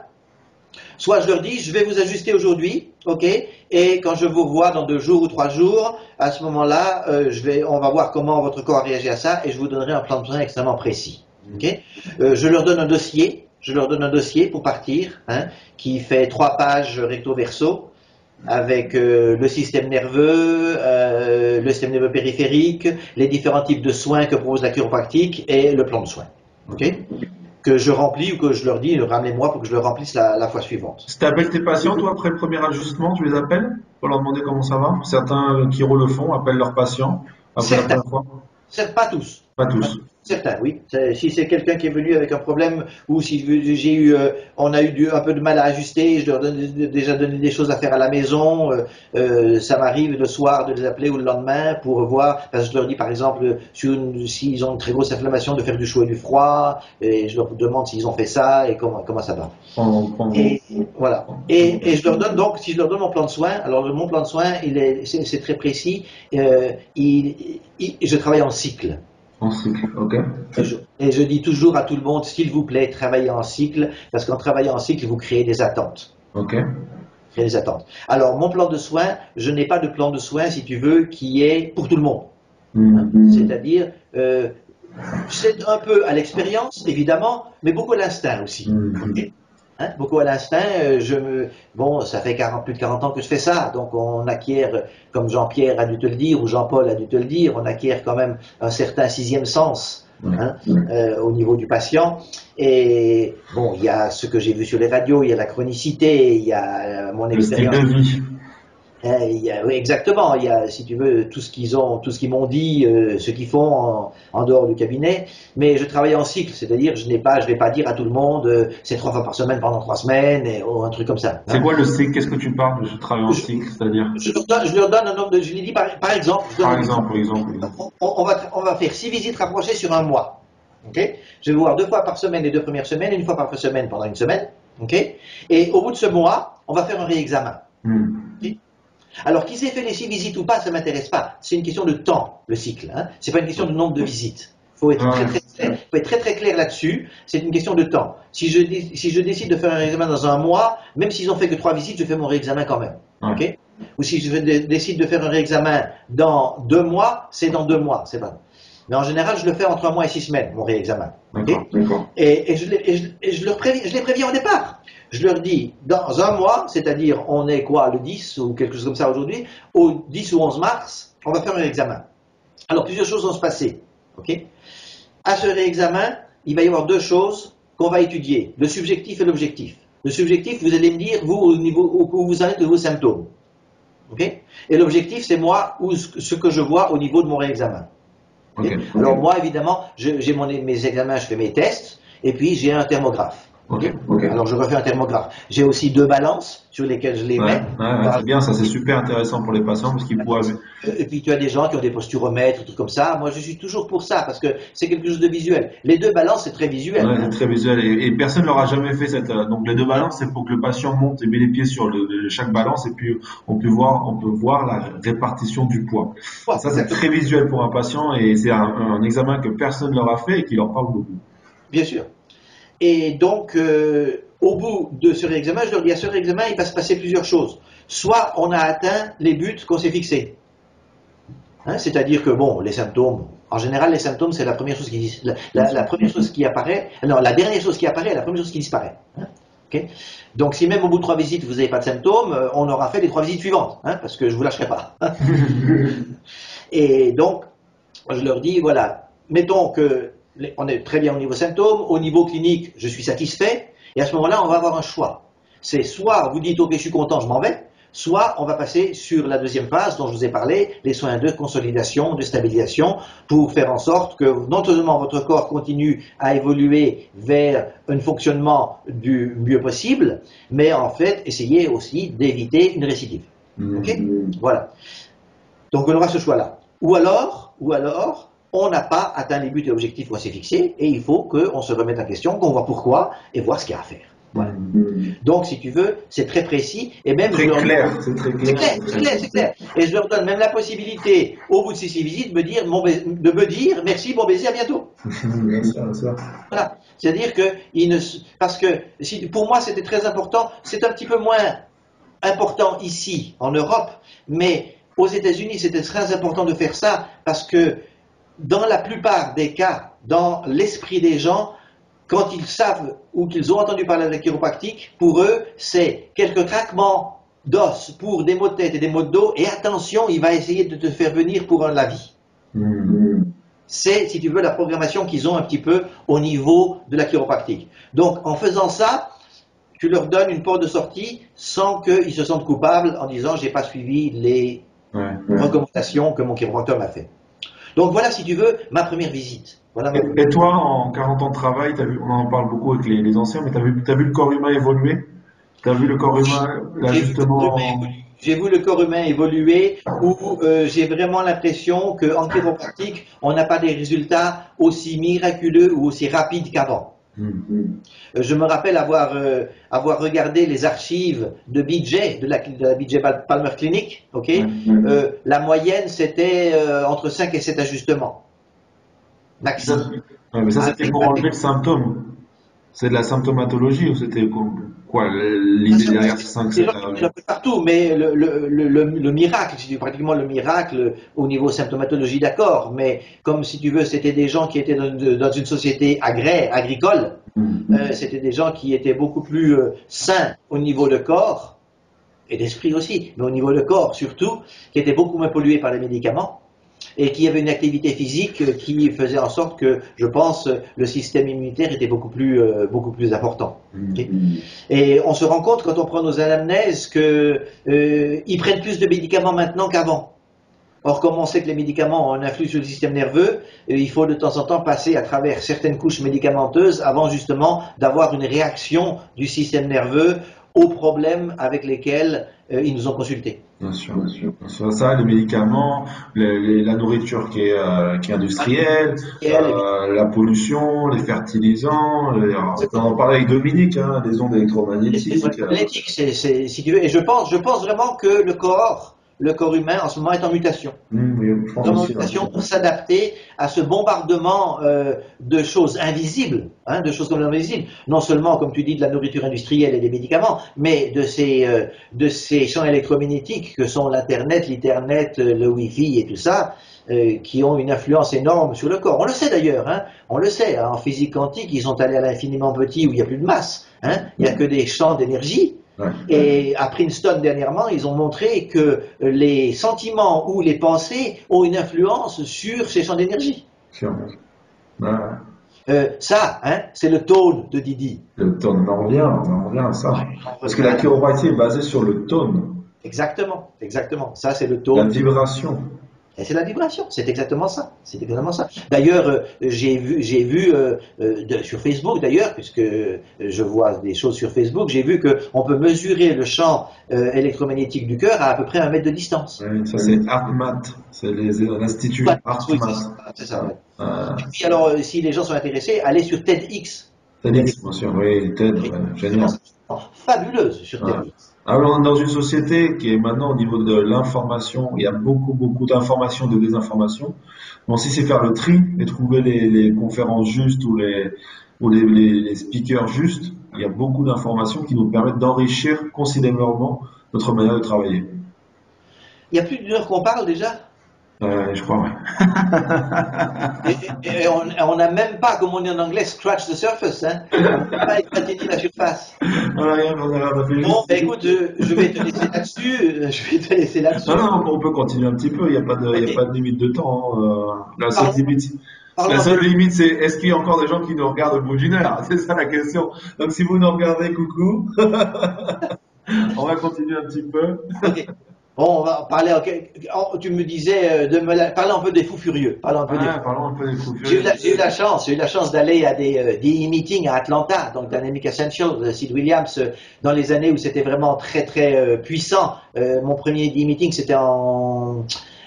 soit je leur dis, je vais vous ajuster aujourd'hui, ok, et quand je vous vois dans deux jours ou trois jours, à ce moment-là, euh, je vais, on va voir comment votre corps réagit à ça, et je vous donnerai un plan de soins extrêmement précis. ok. Euh, je leur donne un dossier, je leur donne un dossier pour partir, hein, qui fait trois pages recto-verso, avec euh, le système nerveux, euh, le système nerveux périphérique, les différents types de soins que propose la chiropractique et le plan de soins. Ok que je remplis ou que je leur dis, ramenez-moi pour que je le remplisse la, la fois suivante. Si tu appelles tes patients, toi, après le premier ajustement, tu les appelles pour leur demander comment ça va? Certains qui le font appellent leurs patients Certains. Certes, pas tous. Pas tous. Certains, oui. Si c'est quelqu'un qui est venu avec un problème ou si j'ai eu, euh, on a eu du- un peu de mal à ajuster, je leur donne déjà donné des choses à faire à la maison. euh, euh, ça m'arrive le soir de les appeler ou le lendemain pour voir. Parce que je leur dis par exemple s'ils ont une très grosse inflammation de faire du chaud et du froid. Et je leur demande s'ils ont fait ça et comment comment ça va. Et voilà. Et, et je leur donne donc, si je leur donne mon plan de soins, alors mon plan de soins, il est, c'est, très précis. il, il- je travaille en cycle. En cycle, ok Et je, et je dis toujours à tout le monde, s'il vous plaît, travaillez en cycle, parce qu'en travaillant en cycle, vous créez des attentes. Ok. Créez des attentes. Alors, mon plan de soins, je n'ai pas de plan de soins, si tu veux, qui est pour tout le monde. Hmm. C'est-à-dire, euh, c'est un peu à l'expérience, évidemment, mais beaucoup à l'instinct aussi. Hmm. Hein, beaucoup à l'instinct, euh, je me, bon, ça fait 40, plus de 40 ans que je fais ça, donc on acquiert, comme Jean-Pierre a dû te le dire, ou Jean-Paul a dû te le dire, on acquiert quand même un certain sixième sens hein, euh, au niveau du patient. Et bon, il y a ce que j'ai vu sur les radios, il y a la chronicité, il y a mon expérience. Y a- oui, exactement. Il y a, si tu veux, tout ce qu'ils ont, tout ce qu'ils m'ont dit, euh, ce qu'ils font en, en dehors du cabinet. Mais je travaille en cycle, c'est-à-dire, je n'ai pas, je vais pas dire à tout le monde, euh, c'est trois fois par semaine pendant trois semaines, et, ou un truc comme ça. C'est hein. quoi le cycle? Qu'est-ce que tu parles de ce travail en Je- cycle C'est-à-dire? Je leur donne, je leur donne un nombre de, je lui dis par, par exemple, je Par exemple, par exemple. on, on va, on va faire six visites rapprochées sur un mois. ok? Je vais vous voir deux fois par semaine les deux premières semaines, une fois par semaine pendant une semaine. ok? Et au bout de ce mois, on va faire un réexamen. Hmm. Alors, qui s'est fait les six visites ou pas, ça m'intéresse pas. C'est une question de temps, le cycle. Hein. C'est pas une question de nombre de visites. Faut être très Ouais. très clair, faut être très très clair là-dessus. C'est une question de temps. Si je, dé- si je décide de faire un réexamen dans un mois, même s'ils ont fait que trois visites, je fais mon réexamen quand même. Ou si je dé- décide de faire un réexamen dans deux mois, c'est dans deux mois. C'est pas. Mais en général, je le fais entre un mois et six semaines, mon réexamen. et, et je, les, et je- et je leur préviens, je les préviens au départ. Je leur dis, dans un mois, c'est-à-dire on est quoi, le 10 ou quelque chose comme ça aujourd'hui, au 10 ou 11 mars, on va faire un examen. Alors plusieurs choses vont se passer. à ce réexamen, il va y avoir deux choses qu'on va étudier, le subjectif et l'objectif. Le subjectif, vous allez me dire, vous, au niveau où vous en êtes de vos symptômes. ok? Et l'objectif, c'est moi, où, ce que je vois au niveau de mon réexamen. Alors moi, évidemment, j'ai mes examens, je fais mes tests, et puis j'ai un thermographe. Alors je refais un thermographe. J'ai aussi deux balances sur lesquelles je les mets. ouais, ouais, c'est bien, ça c'est super intéressant pour les patients parce qu'ils pourraient. Et puis tu as des gens qui ont des posturomètres, trucs comme ça. Moi, je suis toujours pour ça parce que c'est quelque chose de visuel. Les deux balances, c'est très visuel. Ouais, c'est très visuel et, et personne ne leur a jamais fait cette. euh, Donc les deux balances, c'est pour que le patient monte et met les pieds sur le, chaque balance et puis on peut voir, on peut voir la répartition du poids. Ça c'est très visuel pour un patient et c'est un, un examen que personne ne leur a fait et qui leur parle beaucoup. Bien sûr. Et donc, euh, au bout de ce réexamen, je leur dis à ce réexamen, il va se passer plusieurs choses. Soit on a atteint les buts qu'on s'est fixés. Hein, C'est-à-dire que, bon, les symptômes, en général, les symptômes, c'est la première chose qui la, la- la première chose qui apparaît, non, la dernière chose qui apparaît, la première chose qui disparaît. hein. Donc, si même au bout de trois visites, vous n'avez pas de symptômes, euh, on aura fait les trois visites suivantes, hein, parce que je vous lâcherai pas. *laughs* Et donc, je leur dis, voilà, mettons que on est très bien au niveau symptômes, au niveau clinique, je suis satisfait, et à ce moment-là, on va avoir un choix. C'est soit vous dites, ok, je suis content, je m'en vais, soit on va passer sur la deuxième phase dont je vous ai parlé, les soins de consolidation, de stabilisation, pour faire en sorte que non seulement votre corps continue à évoluer vers un fonctionnement du mieux possible, mais en fait, essayer aussi d'éviter une récidive. Ok? Voilà. Donc on aura ce choix-là. Ou alors, ou alors, on n'a pas atteint les buts et objectifs qu'on s'est fixés, et il faut qu'on se remette en question, qu'on voit pourquoi, et voir ce qu'il y a à faire. Voilà. Donc, si tu veux, c'est très précis, et même Très clair, c'est très clair. clair, c'est clair, c'est clair. Et je leur donne même la possibilité, au bout de ces six visites, de me dire, mon bais- de me dire merci, bon baiser, à bientôt. *laughs* Voilà. C'est-à-dire que, ne, parce que si, pour moi c'était très important, c'est un petit peu moins important ici, en Europe, mais aux États-Unis c'était très important de faire ça parce que dans la plupart des cas, dans l'esprit des gens, quand ils savent ou qu'ils ont entendu parler de la chiropractique, pour eux, c'est quelques craquements d'os pour des maux de tête et des maux de dos, et attention, il va essayer de te faire venir pour la vie. Hmm. C'est, si tu veux, la programmation qu'ils ont un petit peu au niveau de la chiropractique. Donc, en faisant ça, tu leur donnes une porte de sortie sans qu'ils se sentent coupables en disant j'ai pas suivi les Ouais, ouais. recommandations que mon chiropracteur m'a fait. Donc voilà, si tu veux, ma première visite. Voilà ma- Et, et toi, en 40 ans de travail, vu, on en parle beaucoup avec les, les anciens, mais t'as vu, t'as vu le corps humain évoluer? T'as vu le corps humain, là J'ai vu le justement. corps humain évoluer. J'ai vu le corps humain évoluer où euh, j'ai vraiment l'impression qu'en chiropractique, on n'a pas des résultats aussi miraculeux ou aussi rapides qu'avant. Hmm. Euh, Je me rappelle avoir, euh, avoir regardé les archives de BJ, de la, de la BJ Palmer Clinic, ok. Euh, La moyenne, c'était euh, entre 5 et 7 ajustements. Maximum. Ouais, mais ça, c'était Avec- pour enlever le symptôme. C'est de la symptomatologie ou c'était quoi, l'idée derrière ces 5 C'est 7 un peu partout, mais le, le, le, le, le miracle, si tu pratiquement le miracle au niveau symptomatologie, d'accord, mais comme si tu veux, c'était des gens qui étaient dans, dans une société agraire, agricole, euh, c'était des gens qui étaient beaucoup plus euh, sains au niveau de corps, et d'esprit aussi, mais au niveau de corps surtout, qui étaient beaucoup moins pollués par les médicaments, et qui avaient une activité physique euh, qui faisait en sorte que, je pense, le système immunitaire était beaucoup plus, euh, beaucoup plus important. Ok. Et on se rend compte quand on prend nos anamnèses que euh, prennent plus de médicaments maintenant qu'avant. Or, comme on sait que les médicaments ont un influx sur le système nerveux, il faut de temps en temps passer à travers certaines couches médicamenteuses avant justement d'avoir une réaction du système nerveux aux problèmes avec lesquels ils nous ont consultés. Bien sûr, bien sûr. Bien sûr. Ça, les médicaments, les- les- la nourriture qui est, euh, qui est industrielle, euh, la pollution, les fertilisants. les- alors, on en parlait avec Dominique, hein, les ondes électromagnétiques. euh, Électrique, c'est, c'est- si tu veux. Et je pense, je pense vraiment que le corps, le corps humain en ce moment est en mutation. Dans aussi, mutation pour s'adapter à ce bombardement euh, de choses invisibles, hein, de choses comme invisibles. Non seulement, comme tu dis, de la nourriture industrielle et des médicaments, mais de ces, euh, de ces champs électromagnétiques que sont l'Internet, l'Ethernet, euh, le Wi-Fi et tout ça, euh, qui ont une influence énorme sur le corps. On le sait d'ailleurs, hein, on le sait. hein, en physique quantique, ils sont allés à l'infiniment petit où il n'y a plus de masse. Hein, il n'y a que des champs d'énergie. Ouais. Et à Princeton dernièrement, ils ont montré que les sentiments ou les pensées ont une influence sur ces champs d'énergie. Ouais. Euh, ça, hein, c'est le tone de Didi. Le tone, on en revient, on en revient à ça. Parce que la chiropratie est basée sur le tone, Exactement, exactement. Ça, c'est le la tone. vibration. Et c'est la vibration. C'est exactement ça. C'est exactement ça. D'ailleurs, euh, j'ai vu, j'ai vu euh, euh, de- sur Facebook, d'ailleurs, puisque je vois des choses sur Facebook, j'ai vu que on peut mesurer le champ électromagnétique du cœur à à peu près un mètre de distance. Ça, c'est ArtMat. C'est l'Institut ArtMat. c'est ça, ouais. Puis alors, si les gens sont intéressés, allez sur TEDx. TEDx, bien sûr, oui, TED, ouais, génial. Fabuleuse sur Ouais. Alors, dans une société qui est maintenant au niveau de l'information, il y a beaucoup, beaucoup d'informations, de désinformations. Bon, si c'est faire le tri et trouver les, conférences justes ou les, ou les speakers justes, il y a beaucoup d'informations qui nous permettent d'enrichir considérablement notre manière de travailler. Il y a plus d'une heure qu'on parle déjà? Euh, je crois, ouais. *laughs* Et, on n'a même pas, comme on dit en anglais, scratch the surface. Hein. On n'a pas égratigné la surface. Voilà, on a- on a fait Bon, ben écoute, je vais te laisser là-dessus. euh, Je vais te laisser là-dessus. Non, non, on peut continuer un petit peu, il n'y a, pas de- y a pas de limite de temps. hein. Euh, la seule Pardon. limite, La seule limite, c'est est-ce qu'il y a encore des gens qui nous regardent au bout d'une heure? *laughs* C'est ça la question. Donc si vous nous regardez, coucou. *laughs* On va continuer un petit peu. Ok. Bon, on va parler. Oh, Tu me disais euh, de me parler un peu des fous furieux. Parlons un peu des Ouais, parlons un peu des coups J'ai eu, la, j'ai eu la chance, j'ai eu la chance d'aller à des, euh, des meetings à Atlanta, donc Dynamic Essentials de Sid Williams, euh, dans les années où c'était vraiment très très euh, puissant. Mon premier D meeting c'était en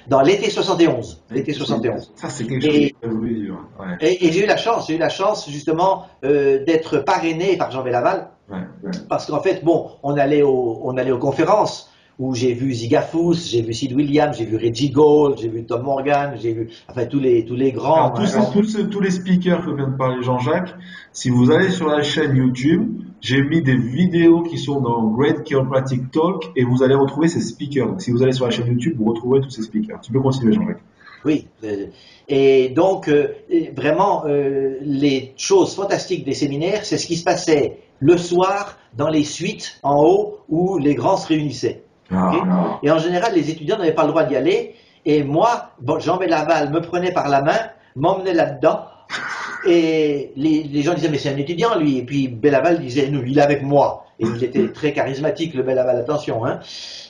dans l'été 71, l'été 71. Ça, c'est quelque chose Et- que voulu vivre. Ouais, Et, et j'ai eu la chance, j'ai eu la chance justement euh, d'être parrainé par Jean Laval, ouais, ouais. parce qu'en fait, bon, on allait, au, on allait aux conférences où j'ai vu Zigafous, j'ai vu Sid Williams, j'ai vu Reggie Gold, j'ai vu Tom Morgan, j'ai vu, enfin tous les tous les grands. Tous, ces- tous, les speakers que vient de parler Jean-Jacques, si vous allez sur la chaîne YouTube, j'ai mis des vidéos qui sont dans Great Chiropractic Talk et vous allez retrouver ces speakers. Donc si vous allez sur la chaîne YouTube, vous retrouverez tous ces speakers. Tu peux continuer Jean-Jacques. Oui. euh, et donc, euh, vraiment, euh, les choses fantastiques des séminaires, c'est ce qui se passait le soir dans les suites en haut où les grands se réunissaient. Ah, Ok Et en général, les étudiants n'avaient pas le droit d'y aller. Et moi, bon, Jean Bellaval me prenait par la main, m'emmenait là-dedans. Et les, les gens disaient, mais c'est un étudiant, lui. Et puis Bellaval disait, nous, il est avec moi. Et il était très charismatique, le Bellaval, attention. Hein.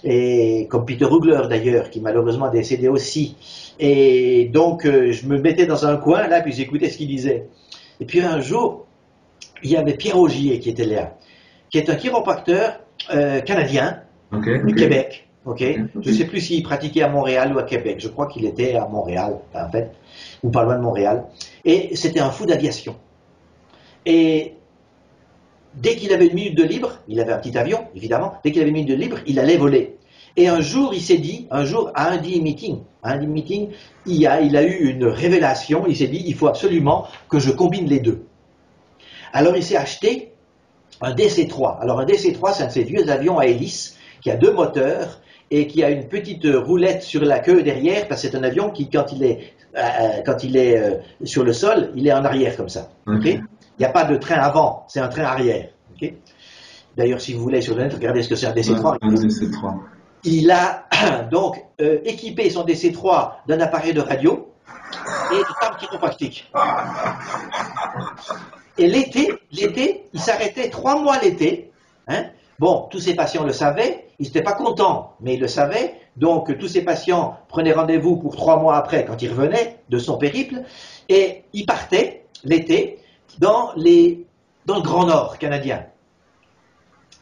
Et comme Peter Rugler, d'ailleurs, qui malheureusement a décédé aussi. Et donc, euh, je me mettais dans un coin, là, puis j'écoutais ce qu'il disait. Et puis un jour, il y avait Pierre Augier qui était là, qui est un chiropracteur euh, canadien, ok. du. Québec. Ok. Ok. Je ne sais plus s'il pratiquait à Montréal ou à Québec. Je crois qu'il était à Montréal, en fait, ou pas loin de Montréal. Et c'était un fou d'aviation. Et dès qu'il avait une minute de libre, il avait un petit avion, évidemment. Dès qu'il avait une minute de libre, il allait voler. Et un jour, il s'est dit, un jour, à un D meeting, à un meeting, il a, il a eu une révélation. Il s'est dit, il faut absolument que je combine les deux. Alors, il s'est acheté un DC-3. Alors, un DC-3, c'est un de ces vieux avions à hélice qui a deux moteurs et qui a une petite roulette sur la queue derrière, parce que c'est un avion qui, quand il est, euh, euh, quand il est euh, sur le sol, il est en arrière comme ça. Ok? Il n'y a pas de train avant, c'est un train arrière. D'ailleurs, si vous voulez sur le net, regardez ce que c'est un DC-3. Un DC3. Il a *clears throat* donc euh, équipé son DC-3 d'un appareil de radio et de table chiropractique. Et l'été, l'été, il s'arrêtait trois mois l'été. hein? Bon, tous ses patients le savaient, ils n'étaient pas contents, mais ils le savaient. Donc, tous ses patients prenaient rendez-vous pour trois mois après, quand il revenait de son périple, et il partait l'été dans, le Grand Nord canadien.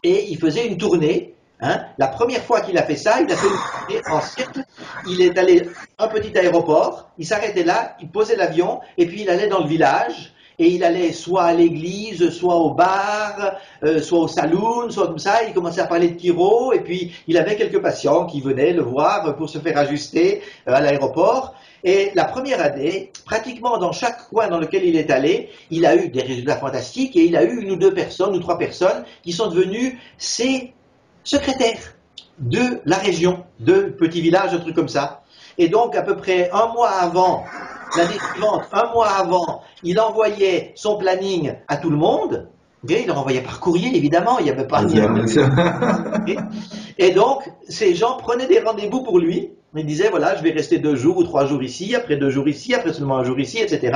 Et il faisait une tournée. hein. La première fois qu'il a fait ça, il a fait une tournée en cercle. Il est allé à un petit aéroport, il s'arrêtait là, il posait l'avion, et puis il allait dans le village. Et il allait soit à l'église, soit au bar, euh, soit au saloon, soit comme ça. Il commençait à parler de chiro, et puis il avait quelques patients qui venaient le voir pour se faire ajuster euh, à l'aéroport. Et la première année, pratiquement dans chaque coin dans lequel il est allé, il a eu des résultats fantastiques et il a eu une ou deux personnes ou trois personnes qui sont devenues ses secrétaires de la région, de petits villages, un truc comme ça. Et donc, à peu près un mois avant, l'année suivante, un mois avant, il envoyait son planning à tout le monde. Ok, il le renvoyait par courrier, évidemment, il n'y avait pas de... Et donc, ces gens prenaient des rendez-vous pour lui. Ils disaient, voilà, je vais rester deux jours ou trois jours ici, après deux jours ici, après seulement un jour ici, etc.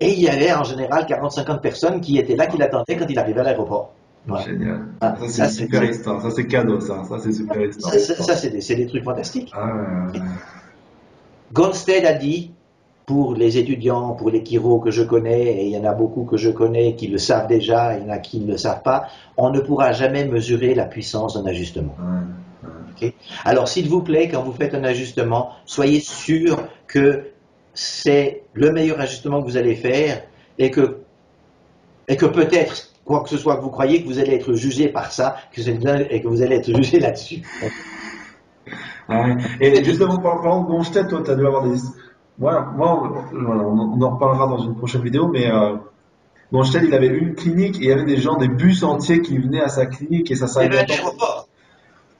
Et il y avait en général 40-50 personnes qui étaient là, qui l'attendaient quand il arrivait à l'aéroport. Génial. Ah, ça, c'est super histoire. Ça, c'est cadeau, ça. Ça, c'est super histoire. Ça, c'est des, trucs fantastiques. Ah, ouais, ouais. Gonstead a dit, pour les étudiants, pour les chiro que je connais, et il y en a beaucoup que je connais qui le savent déjà, il y en a qui ne le savent pas, on ne pourra jamais mesurer la puissance d'un ajustement. Alors, s'il vous plaît, quand vous faites un ajustement, soyez sûr que c'est le meilleur ajustement que vous allez faire et que, et que peut-être, quoi que ce soit que vous croyez, que vous allez être jugé par ça, que et que vous allez être jugé là-dessus. *laughs* Ouais. Et justement, par parlant de Gonstedt, toi, tu as dû avoir des. Voilà, moi, on- voilà, on, en reparlera dans une prochaine vidéo, mais euh, il avait une clinique et il y avait des gens, des bus entiers qui venaient à sa clinique et ça Il y avait s'arrêtait un aéroport.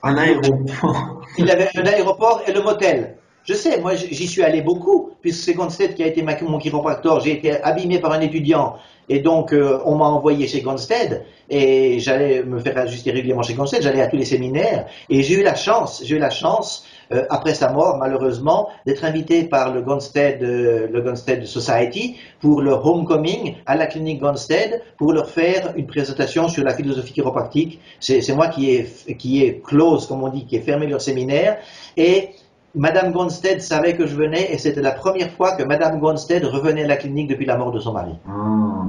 un aéroport. Il avait un aéroport et le motel. Je sais, moi j'y suis allé beaucoup, puisque c'est Gonstead qui a été ma- mon chiropracteur. J'ai été abîmé par un étudiant et donc euh, on m'a envoyé chez Gonstead et j'allais me faire ajuster régulièrement chez Gonstead. J'allais à tous les séminaires et j'ai eu la chance, j'ai eu la chance euh, après sa mort malheureusement d'être invité par le Gonstead, euh, le Gonstead Society pour leur homecoming à la clinique Gonstead pour leur faire une présentation sur la philosophie chiropractique. C'est moi qui ai qui est close comme on dit, qui ai fermé leur séminaire et Madame Gonstead savait que je venais et c'était la première fois que Madame Gonstead revenait à la clinique depuis la mort de son mari. Ah.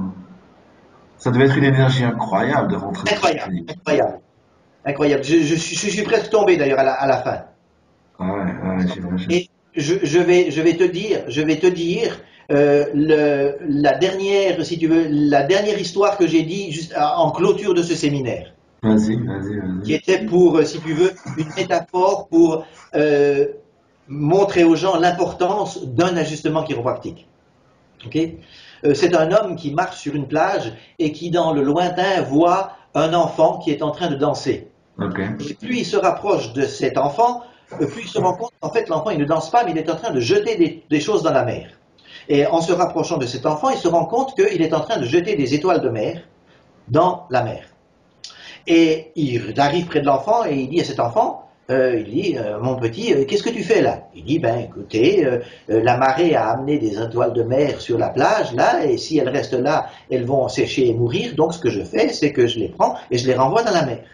Ça devait être une énergie incroyable de rentrer Incroyable, incroyable, incroyable. Je, je suis- je suis presque tombé d'ailleurs à la fin. Ah ouais, ouais, j'imagine. Et je, je vais, je vais te dire, je vais te dire euh, le, la dernière, si tu veux, la dernière histoire que j'ai dit juste en clôture de ce séminaire, Vas-y, vas-y, qui était pour, euh, si tu veux, une métaphore pour euh, montrer aux gens l'importance d'un ajustement chiropractique. Ok? Euh, C'est un homme qui marche sur une plage et qui, dans le lointain, voit un enfant qui est en train de danser. Ok. Et plus il se rapproche de cet enfant, plus il se rend compte qu'en fait l'enfant il ne danse pas, mais il est en train de jeter des, choses dans la mer. Et en se rapprochant de cet enfant, il se rend compte qu'il est en train de jeter des étoiles de mer dans la mer. Et il arrive près de l'enfant et il dit à cet enfant, euh, il dit, euh, mon petit, euh, qu'est-ce que tu fais là? Il dit, ben écoutez, la marée a amené des étoiles de mer sur la plage, là, et si elles restent là, elles vont sécher et mourir, donc ce que je fais, c'est que je les prends et je les renvoie dans la mer.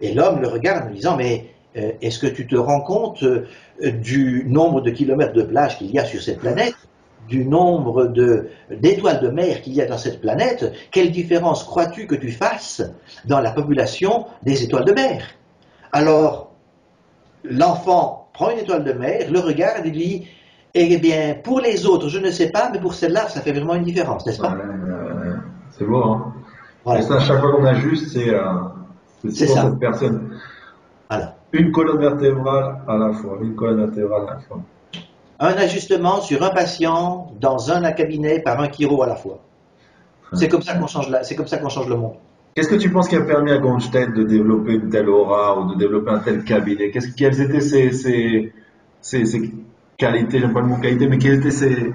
Et l'homme le regarde en lui disant, mais est-ce que tu te rends compte euh, du nombre de kilomètres de plage qu'il y a sur cette planète du nombre d'étoiles de mer qu'il y a dans cette planète, quelle différence crois-tu que tu fasses dans la population des étoiles de mer? Alors, l'enfant prend une étoile de mer, le regarde et dit, eh bien, pour les autres, je ne sais pas, mais pour celle-là, ça fait vraiment une différence, n'est-ce Ouais, pas euh, c'est beau, hein. Voilà. Et ça, à chaque fois qu'on ajuste, c'est euh, C'est pour ça. cette personne. Une colonne vertébrale à la fois. Une colonne vertébrale à la fois. Un ajustement sur un patient dans un cabinet par un chiro à la fois. C'est comme ça qu'on change, la- c'est comme ça qu'on change le monde. Qu'est-ce que tu penses qui a permis à Goldstein de développer une telle aura ou de développer un tel cabinet? Qu'est-ce, Quelles étaient ses, ses, ses, ses qualités, j'aime pas le mot qualité, mais quels étaient ses,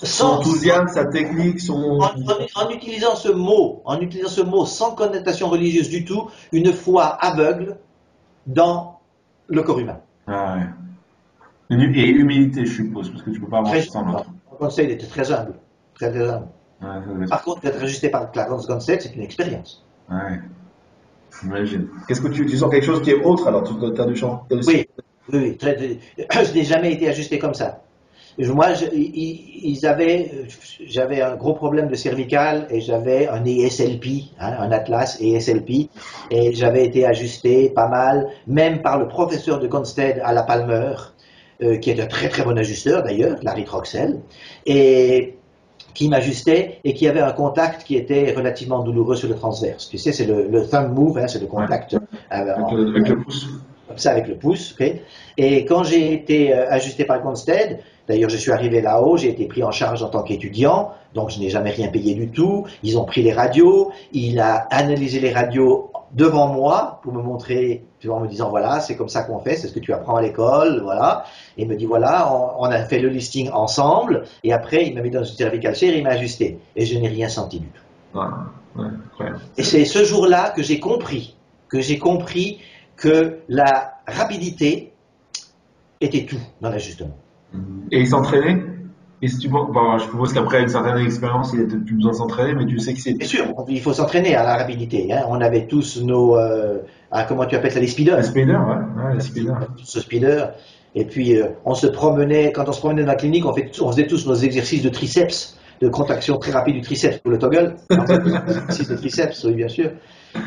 son enthousiasme, sa technique, son... en, en- en utilisant ce mot, en utilisant ce mot sans connotation religieuse du tout, une foi aveugle dans le corps humain. Ah ouais. Et humilité, je suppose, parce que tu peux pas avancer sans l'autre. conseil était très humble. Très, très humble. Ouais, Par contre, être ajusté par Clarence Gonstead, c'est une expérience. ouais. J'imagine. Qu'est-ce que tu, tu sens quelque chose qui est autre alors Tu as du du- Oui, oui, très- *clears throat* je n'ai jamais été ajusté comme ça. Moi, je- ils avaient, j'avais un gros problème de cervical et j'avais un ESLP, hein, un atlas ESLP, et j'avais été ajusté pas mal, même par le professeur de Gonstead à la Palmer, euh, qui est un très très bon ajusteur d'ailleurs, Larry Troxel, et qui m'ajustait et qui avait un contact qui était relativement douloureux sur le transverse. Tu sais, c'est le, le thumb move, hein, c'est le contact euh, Avec en- le, avec le pouce. comme ça avec le pouce. Et quand j'ai été euh, ajusté par Gonstead, d'ailleurs je suis arrivé là-haut, j'ai été pris en charge en tant qu'étudiant, donc je n'ai jamais rien payé du tout. Ils ont pris les radios, il a analysé les radios devant moi pour me montrer, tu vois, en me disant voilà, c'est comme ça qu'on fait, c'est ce que tu apprends à l'école, voilà. Et il me dit voilà, on, on a fait le listing ensemble, et après il m'a mis dans une cervical chair et il m'a ajusté. Et je n'ai rien senti du tout. Ouais, ouais, incroyable. Et c'est ce jour-là que j'ai compris, que j'ai compris que la rapidité était tout dans l'ajustement. Et il s'entraînait? Et si tu bon, je suppose qu'après une certaine expérience, il n'était plus besoin de s'entraîner, mais tu sais que c'est. Bien sûr, il faut s'entraîner à la rapidité. hein. On avait tous nos, euh, ah, comment tu appelles ça, les speeders. Les speeders, ouais, ouais, les speeders. ce speeder. Et puis, euh, on se promenait, quand on se promenait dans la clinique, on, fait, on faisait tous nos exercices de triceps, de contraction très rapide du triceps pour le toggle. *laughs* Exercices de triceps, oui, bien sûr.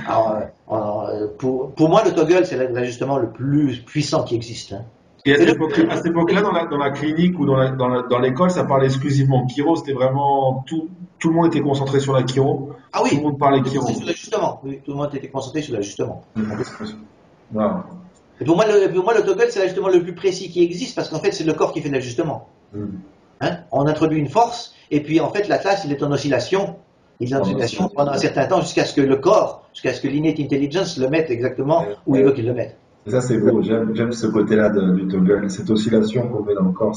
Alors, euh, euh, pour, pour moi, le toggle, c'est l'ajustement le plus puissant qui existe. hein. Et à cette époque- époque-là, dans la, dans la clinique ou dans l'école, ça parlait exclusivement chiro. C'était vraiment tout, tout le monde était concentré sur la chiro. Ah oui, Tout le monde parlait chiro. sur l'ajustement. Oui, tout le monde était concentré sur l'ajustement. Et pour moi, le, pour moi, le toggle, c'est l'ajustement le plus précis qui existe parce qu'en fait, c'est le corps qui fait l'ajustement. Mm. Hein? On introduit une force et puis en fait, l'atlas, il est en oscillation. Il est en oscillation. pendant un certain temps jusqu'à ce que le corps, jusqu'à ce que l'innate intelligence le mette exactement où il veut qu'il le mette. Et ça, c'est beau. J'aime, ce côté-là du toggle, cette oscillation qu'on met dans le corps.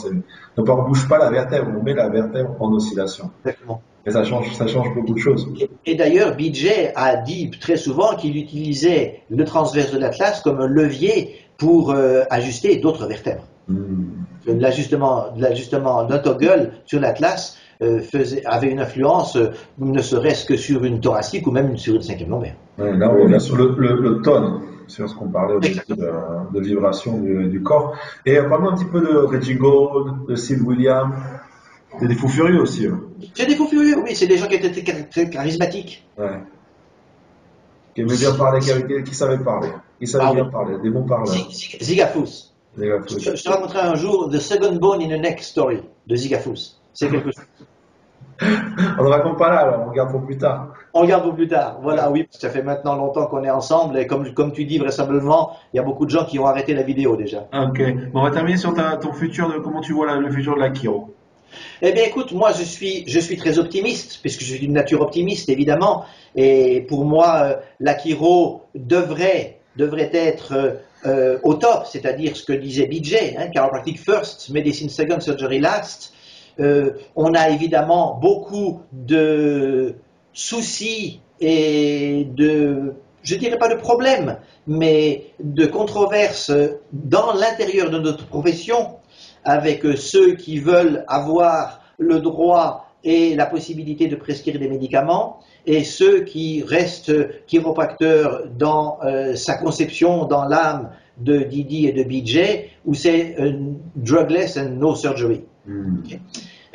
Donc, on ne bouge pas la vertèbre, on met la vertèbre en oscillation. Exactement. Et ça change, ça change beaucoup de choses. Et, et d'ailleurs, BJ a dit très souvent qu'il utilisait le transverse de l'atlas comme un levier pour euh, ajuster d'autres vertèbres. Mm. L'ajustement, d'un toggle sur l'atlas euh, avait une influence, euh, ne serait-ce que sur une thoracique ou même sur une cinquième lombaire. Ouais, là, on revient sur le, le, le tone, sur ce qu'on parlait au début de, de vibration du, du corps. Et parlons un petit peu de Reggie Gold, de Sid Williams. C'est des fous furieux aussi. eux. C'est des fous furieux, oui, c'est des gens qui étaient très, charismatiques. Ouais. Qui aimaient bien parler, qui, avaient- qui savaient parler. Qui savaient Ah bien oui. parler, des bons parleurs. Zig- Zig- Zigafous. Je te raconterai un jour The Second Bone in the Neck Story de Zigafous. C'est quelque chose. On ne raconte pas là, alors on regarde pour plus tard. On regarde pour plus tard. Voilà, oui, ça fait maintenant longtemps qu'on est ensemble et comme, comme tu dis vraisemblablement, il y a beaucoup de gens qui ont arrêté la vidéo déjà. Ok. Bon, on va terminer sur ta, ton futur, de, comment tu vois la- le futur de la Kiro? Eh bien, écoute, moi, je suis, je suis très optimiste, puisque je suis d'une nature optimiste, évidemment. Et pour moi, euh, l'Akiro devrait, devrait être euh, euh, au top, c'est-à-dire ce que disait BJ, hein, chiropractic first, medicine second, surgery last. Euh, on a évidemment beaucoup de soucis et de, je dirais pas de problèmes, mais de controverses dans l'intérieur de notre profession avec ceux qui veulent avoir le droit et la possibilité de prescrire des médicaments et ceux qui restent chiropracteurs dans euh, sa conception, dans l'âme de Didi et de BJ, où c'est drugless and no surgery. Hmm.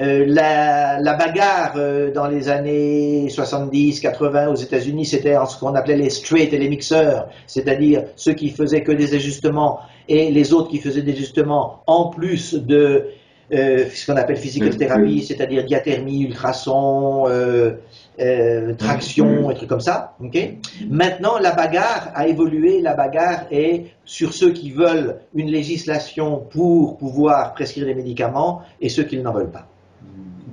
Euh, la, la, bagarre euh, dans les années 70-80 aux États-Unis, c'était ce qu'on appelait les straight et les mixeurs, c'est-à-dire ceux qui faisaient que des ajustements et les autres qui faisaient des ajustements en plus de euh, ce qu'on appelle physical therapy, c'est-à-dire diathermie, ultrasons, euh, euh, traction, et trucs comme ça. Maintenant, la bagarre a évolué. La bagarre est sur ceux qui veulent une législation pour pouvoir prescrire des médicaments et ceux qui n'en veulent pas.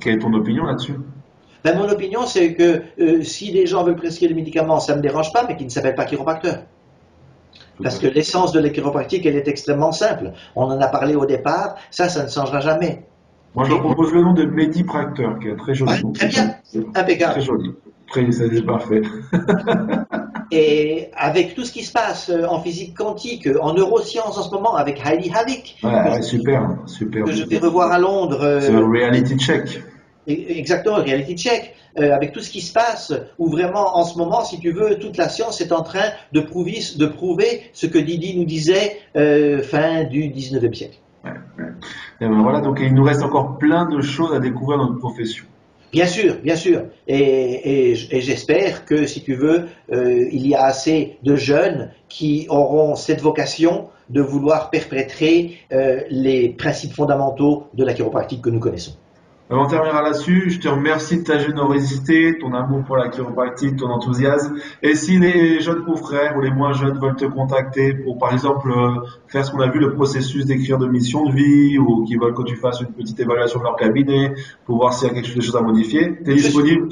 Quelle est ton opinion là-dessus? Ben, Mon opinion, c'est que si des gens veulent prescrire des médicaments, ça ne me dérange pas, mais qu'ils ne s'appellent pas chiropracteurs. Parce que l'essence de la chiropractique, elle est extrêmement simple. On en a parlé au départ, ça, ça ne changera jamais. Moi, je propose le nom de Medipracteur, qui est très joli. très bien, impeccable. Très joli. Très, c'est parfait. *laughs* Et avec tout ce qui se passe euh, en physique quantique, en neurosciences en ce moment, avec Heidi ouais, super, super. Que je vais revoir à Londres. C'est le reality check. Exactement, reality check. Euh, avec tout ce qui se passe, où vraiment en ce moment, si tu veux, toute la science est en train de prouver, de prouver ce que Didi nous disait euh, fin du 19e siècle. Ben donc il nous reste encore plein de choses à découvrir dans notre profession. Bien sûr, bien sûr. Et, j'espère que, si tu veux, euh, il y a assez de jeunes qui auront cette vocation de vouloir perpétrer les principes fondamentaux de la chiropractique que nous connaissons. Avant de terminer là-dessus, je te remercie de ta générosité, ton amour pour la chiropractique, ton enthousiasme. Et si les jeunes confrères ou les moins jeunes veulent te contacter pour, par exemple, euh, faire ce qu'on a vu, le processus d'écrire de mission de vie, ou qui veulent que tu fasses une petite évaluation de leur cabinet pour voir s'il y a quelque chose, à modifier, tu es disponible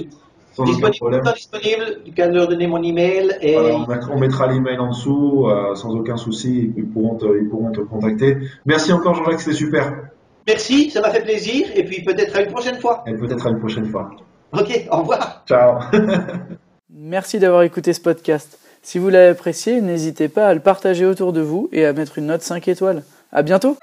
sans disponible, aucun problème. disponible, tu peux leur donner mon email. Et... on, mettra l'email en dessous, euh, sans aucun souci, ils pourront te, ils pourront te contacter. Merci encore Jean-Jacques, c'était super. Merci, ça m'a fait plaisir, et puis peut-être à une prochaine fois. Et peut-être à une prochaine fois. Ok, au revoir. Ciao. *laughs* Merci d'avoir écouté ce podcast. Si vous l'avez apprécié, n'hésitez pas à le partager autour de vous et à mettre une note 5 étoiles. À bientôt!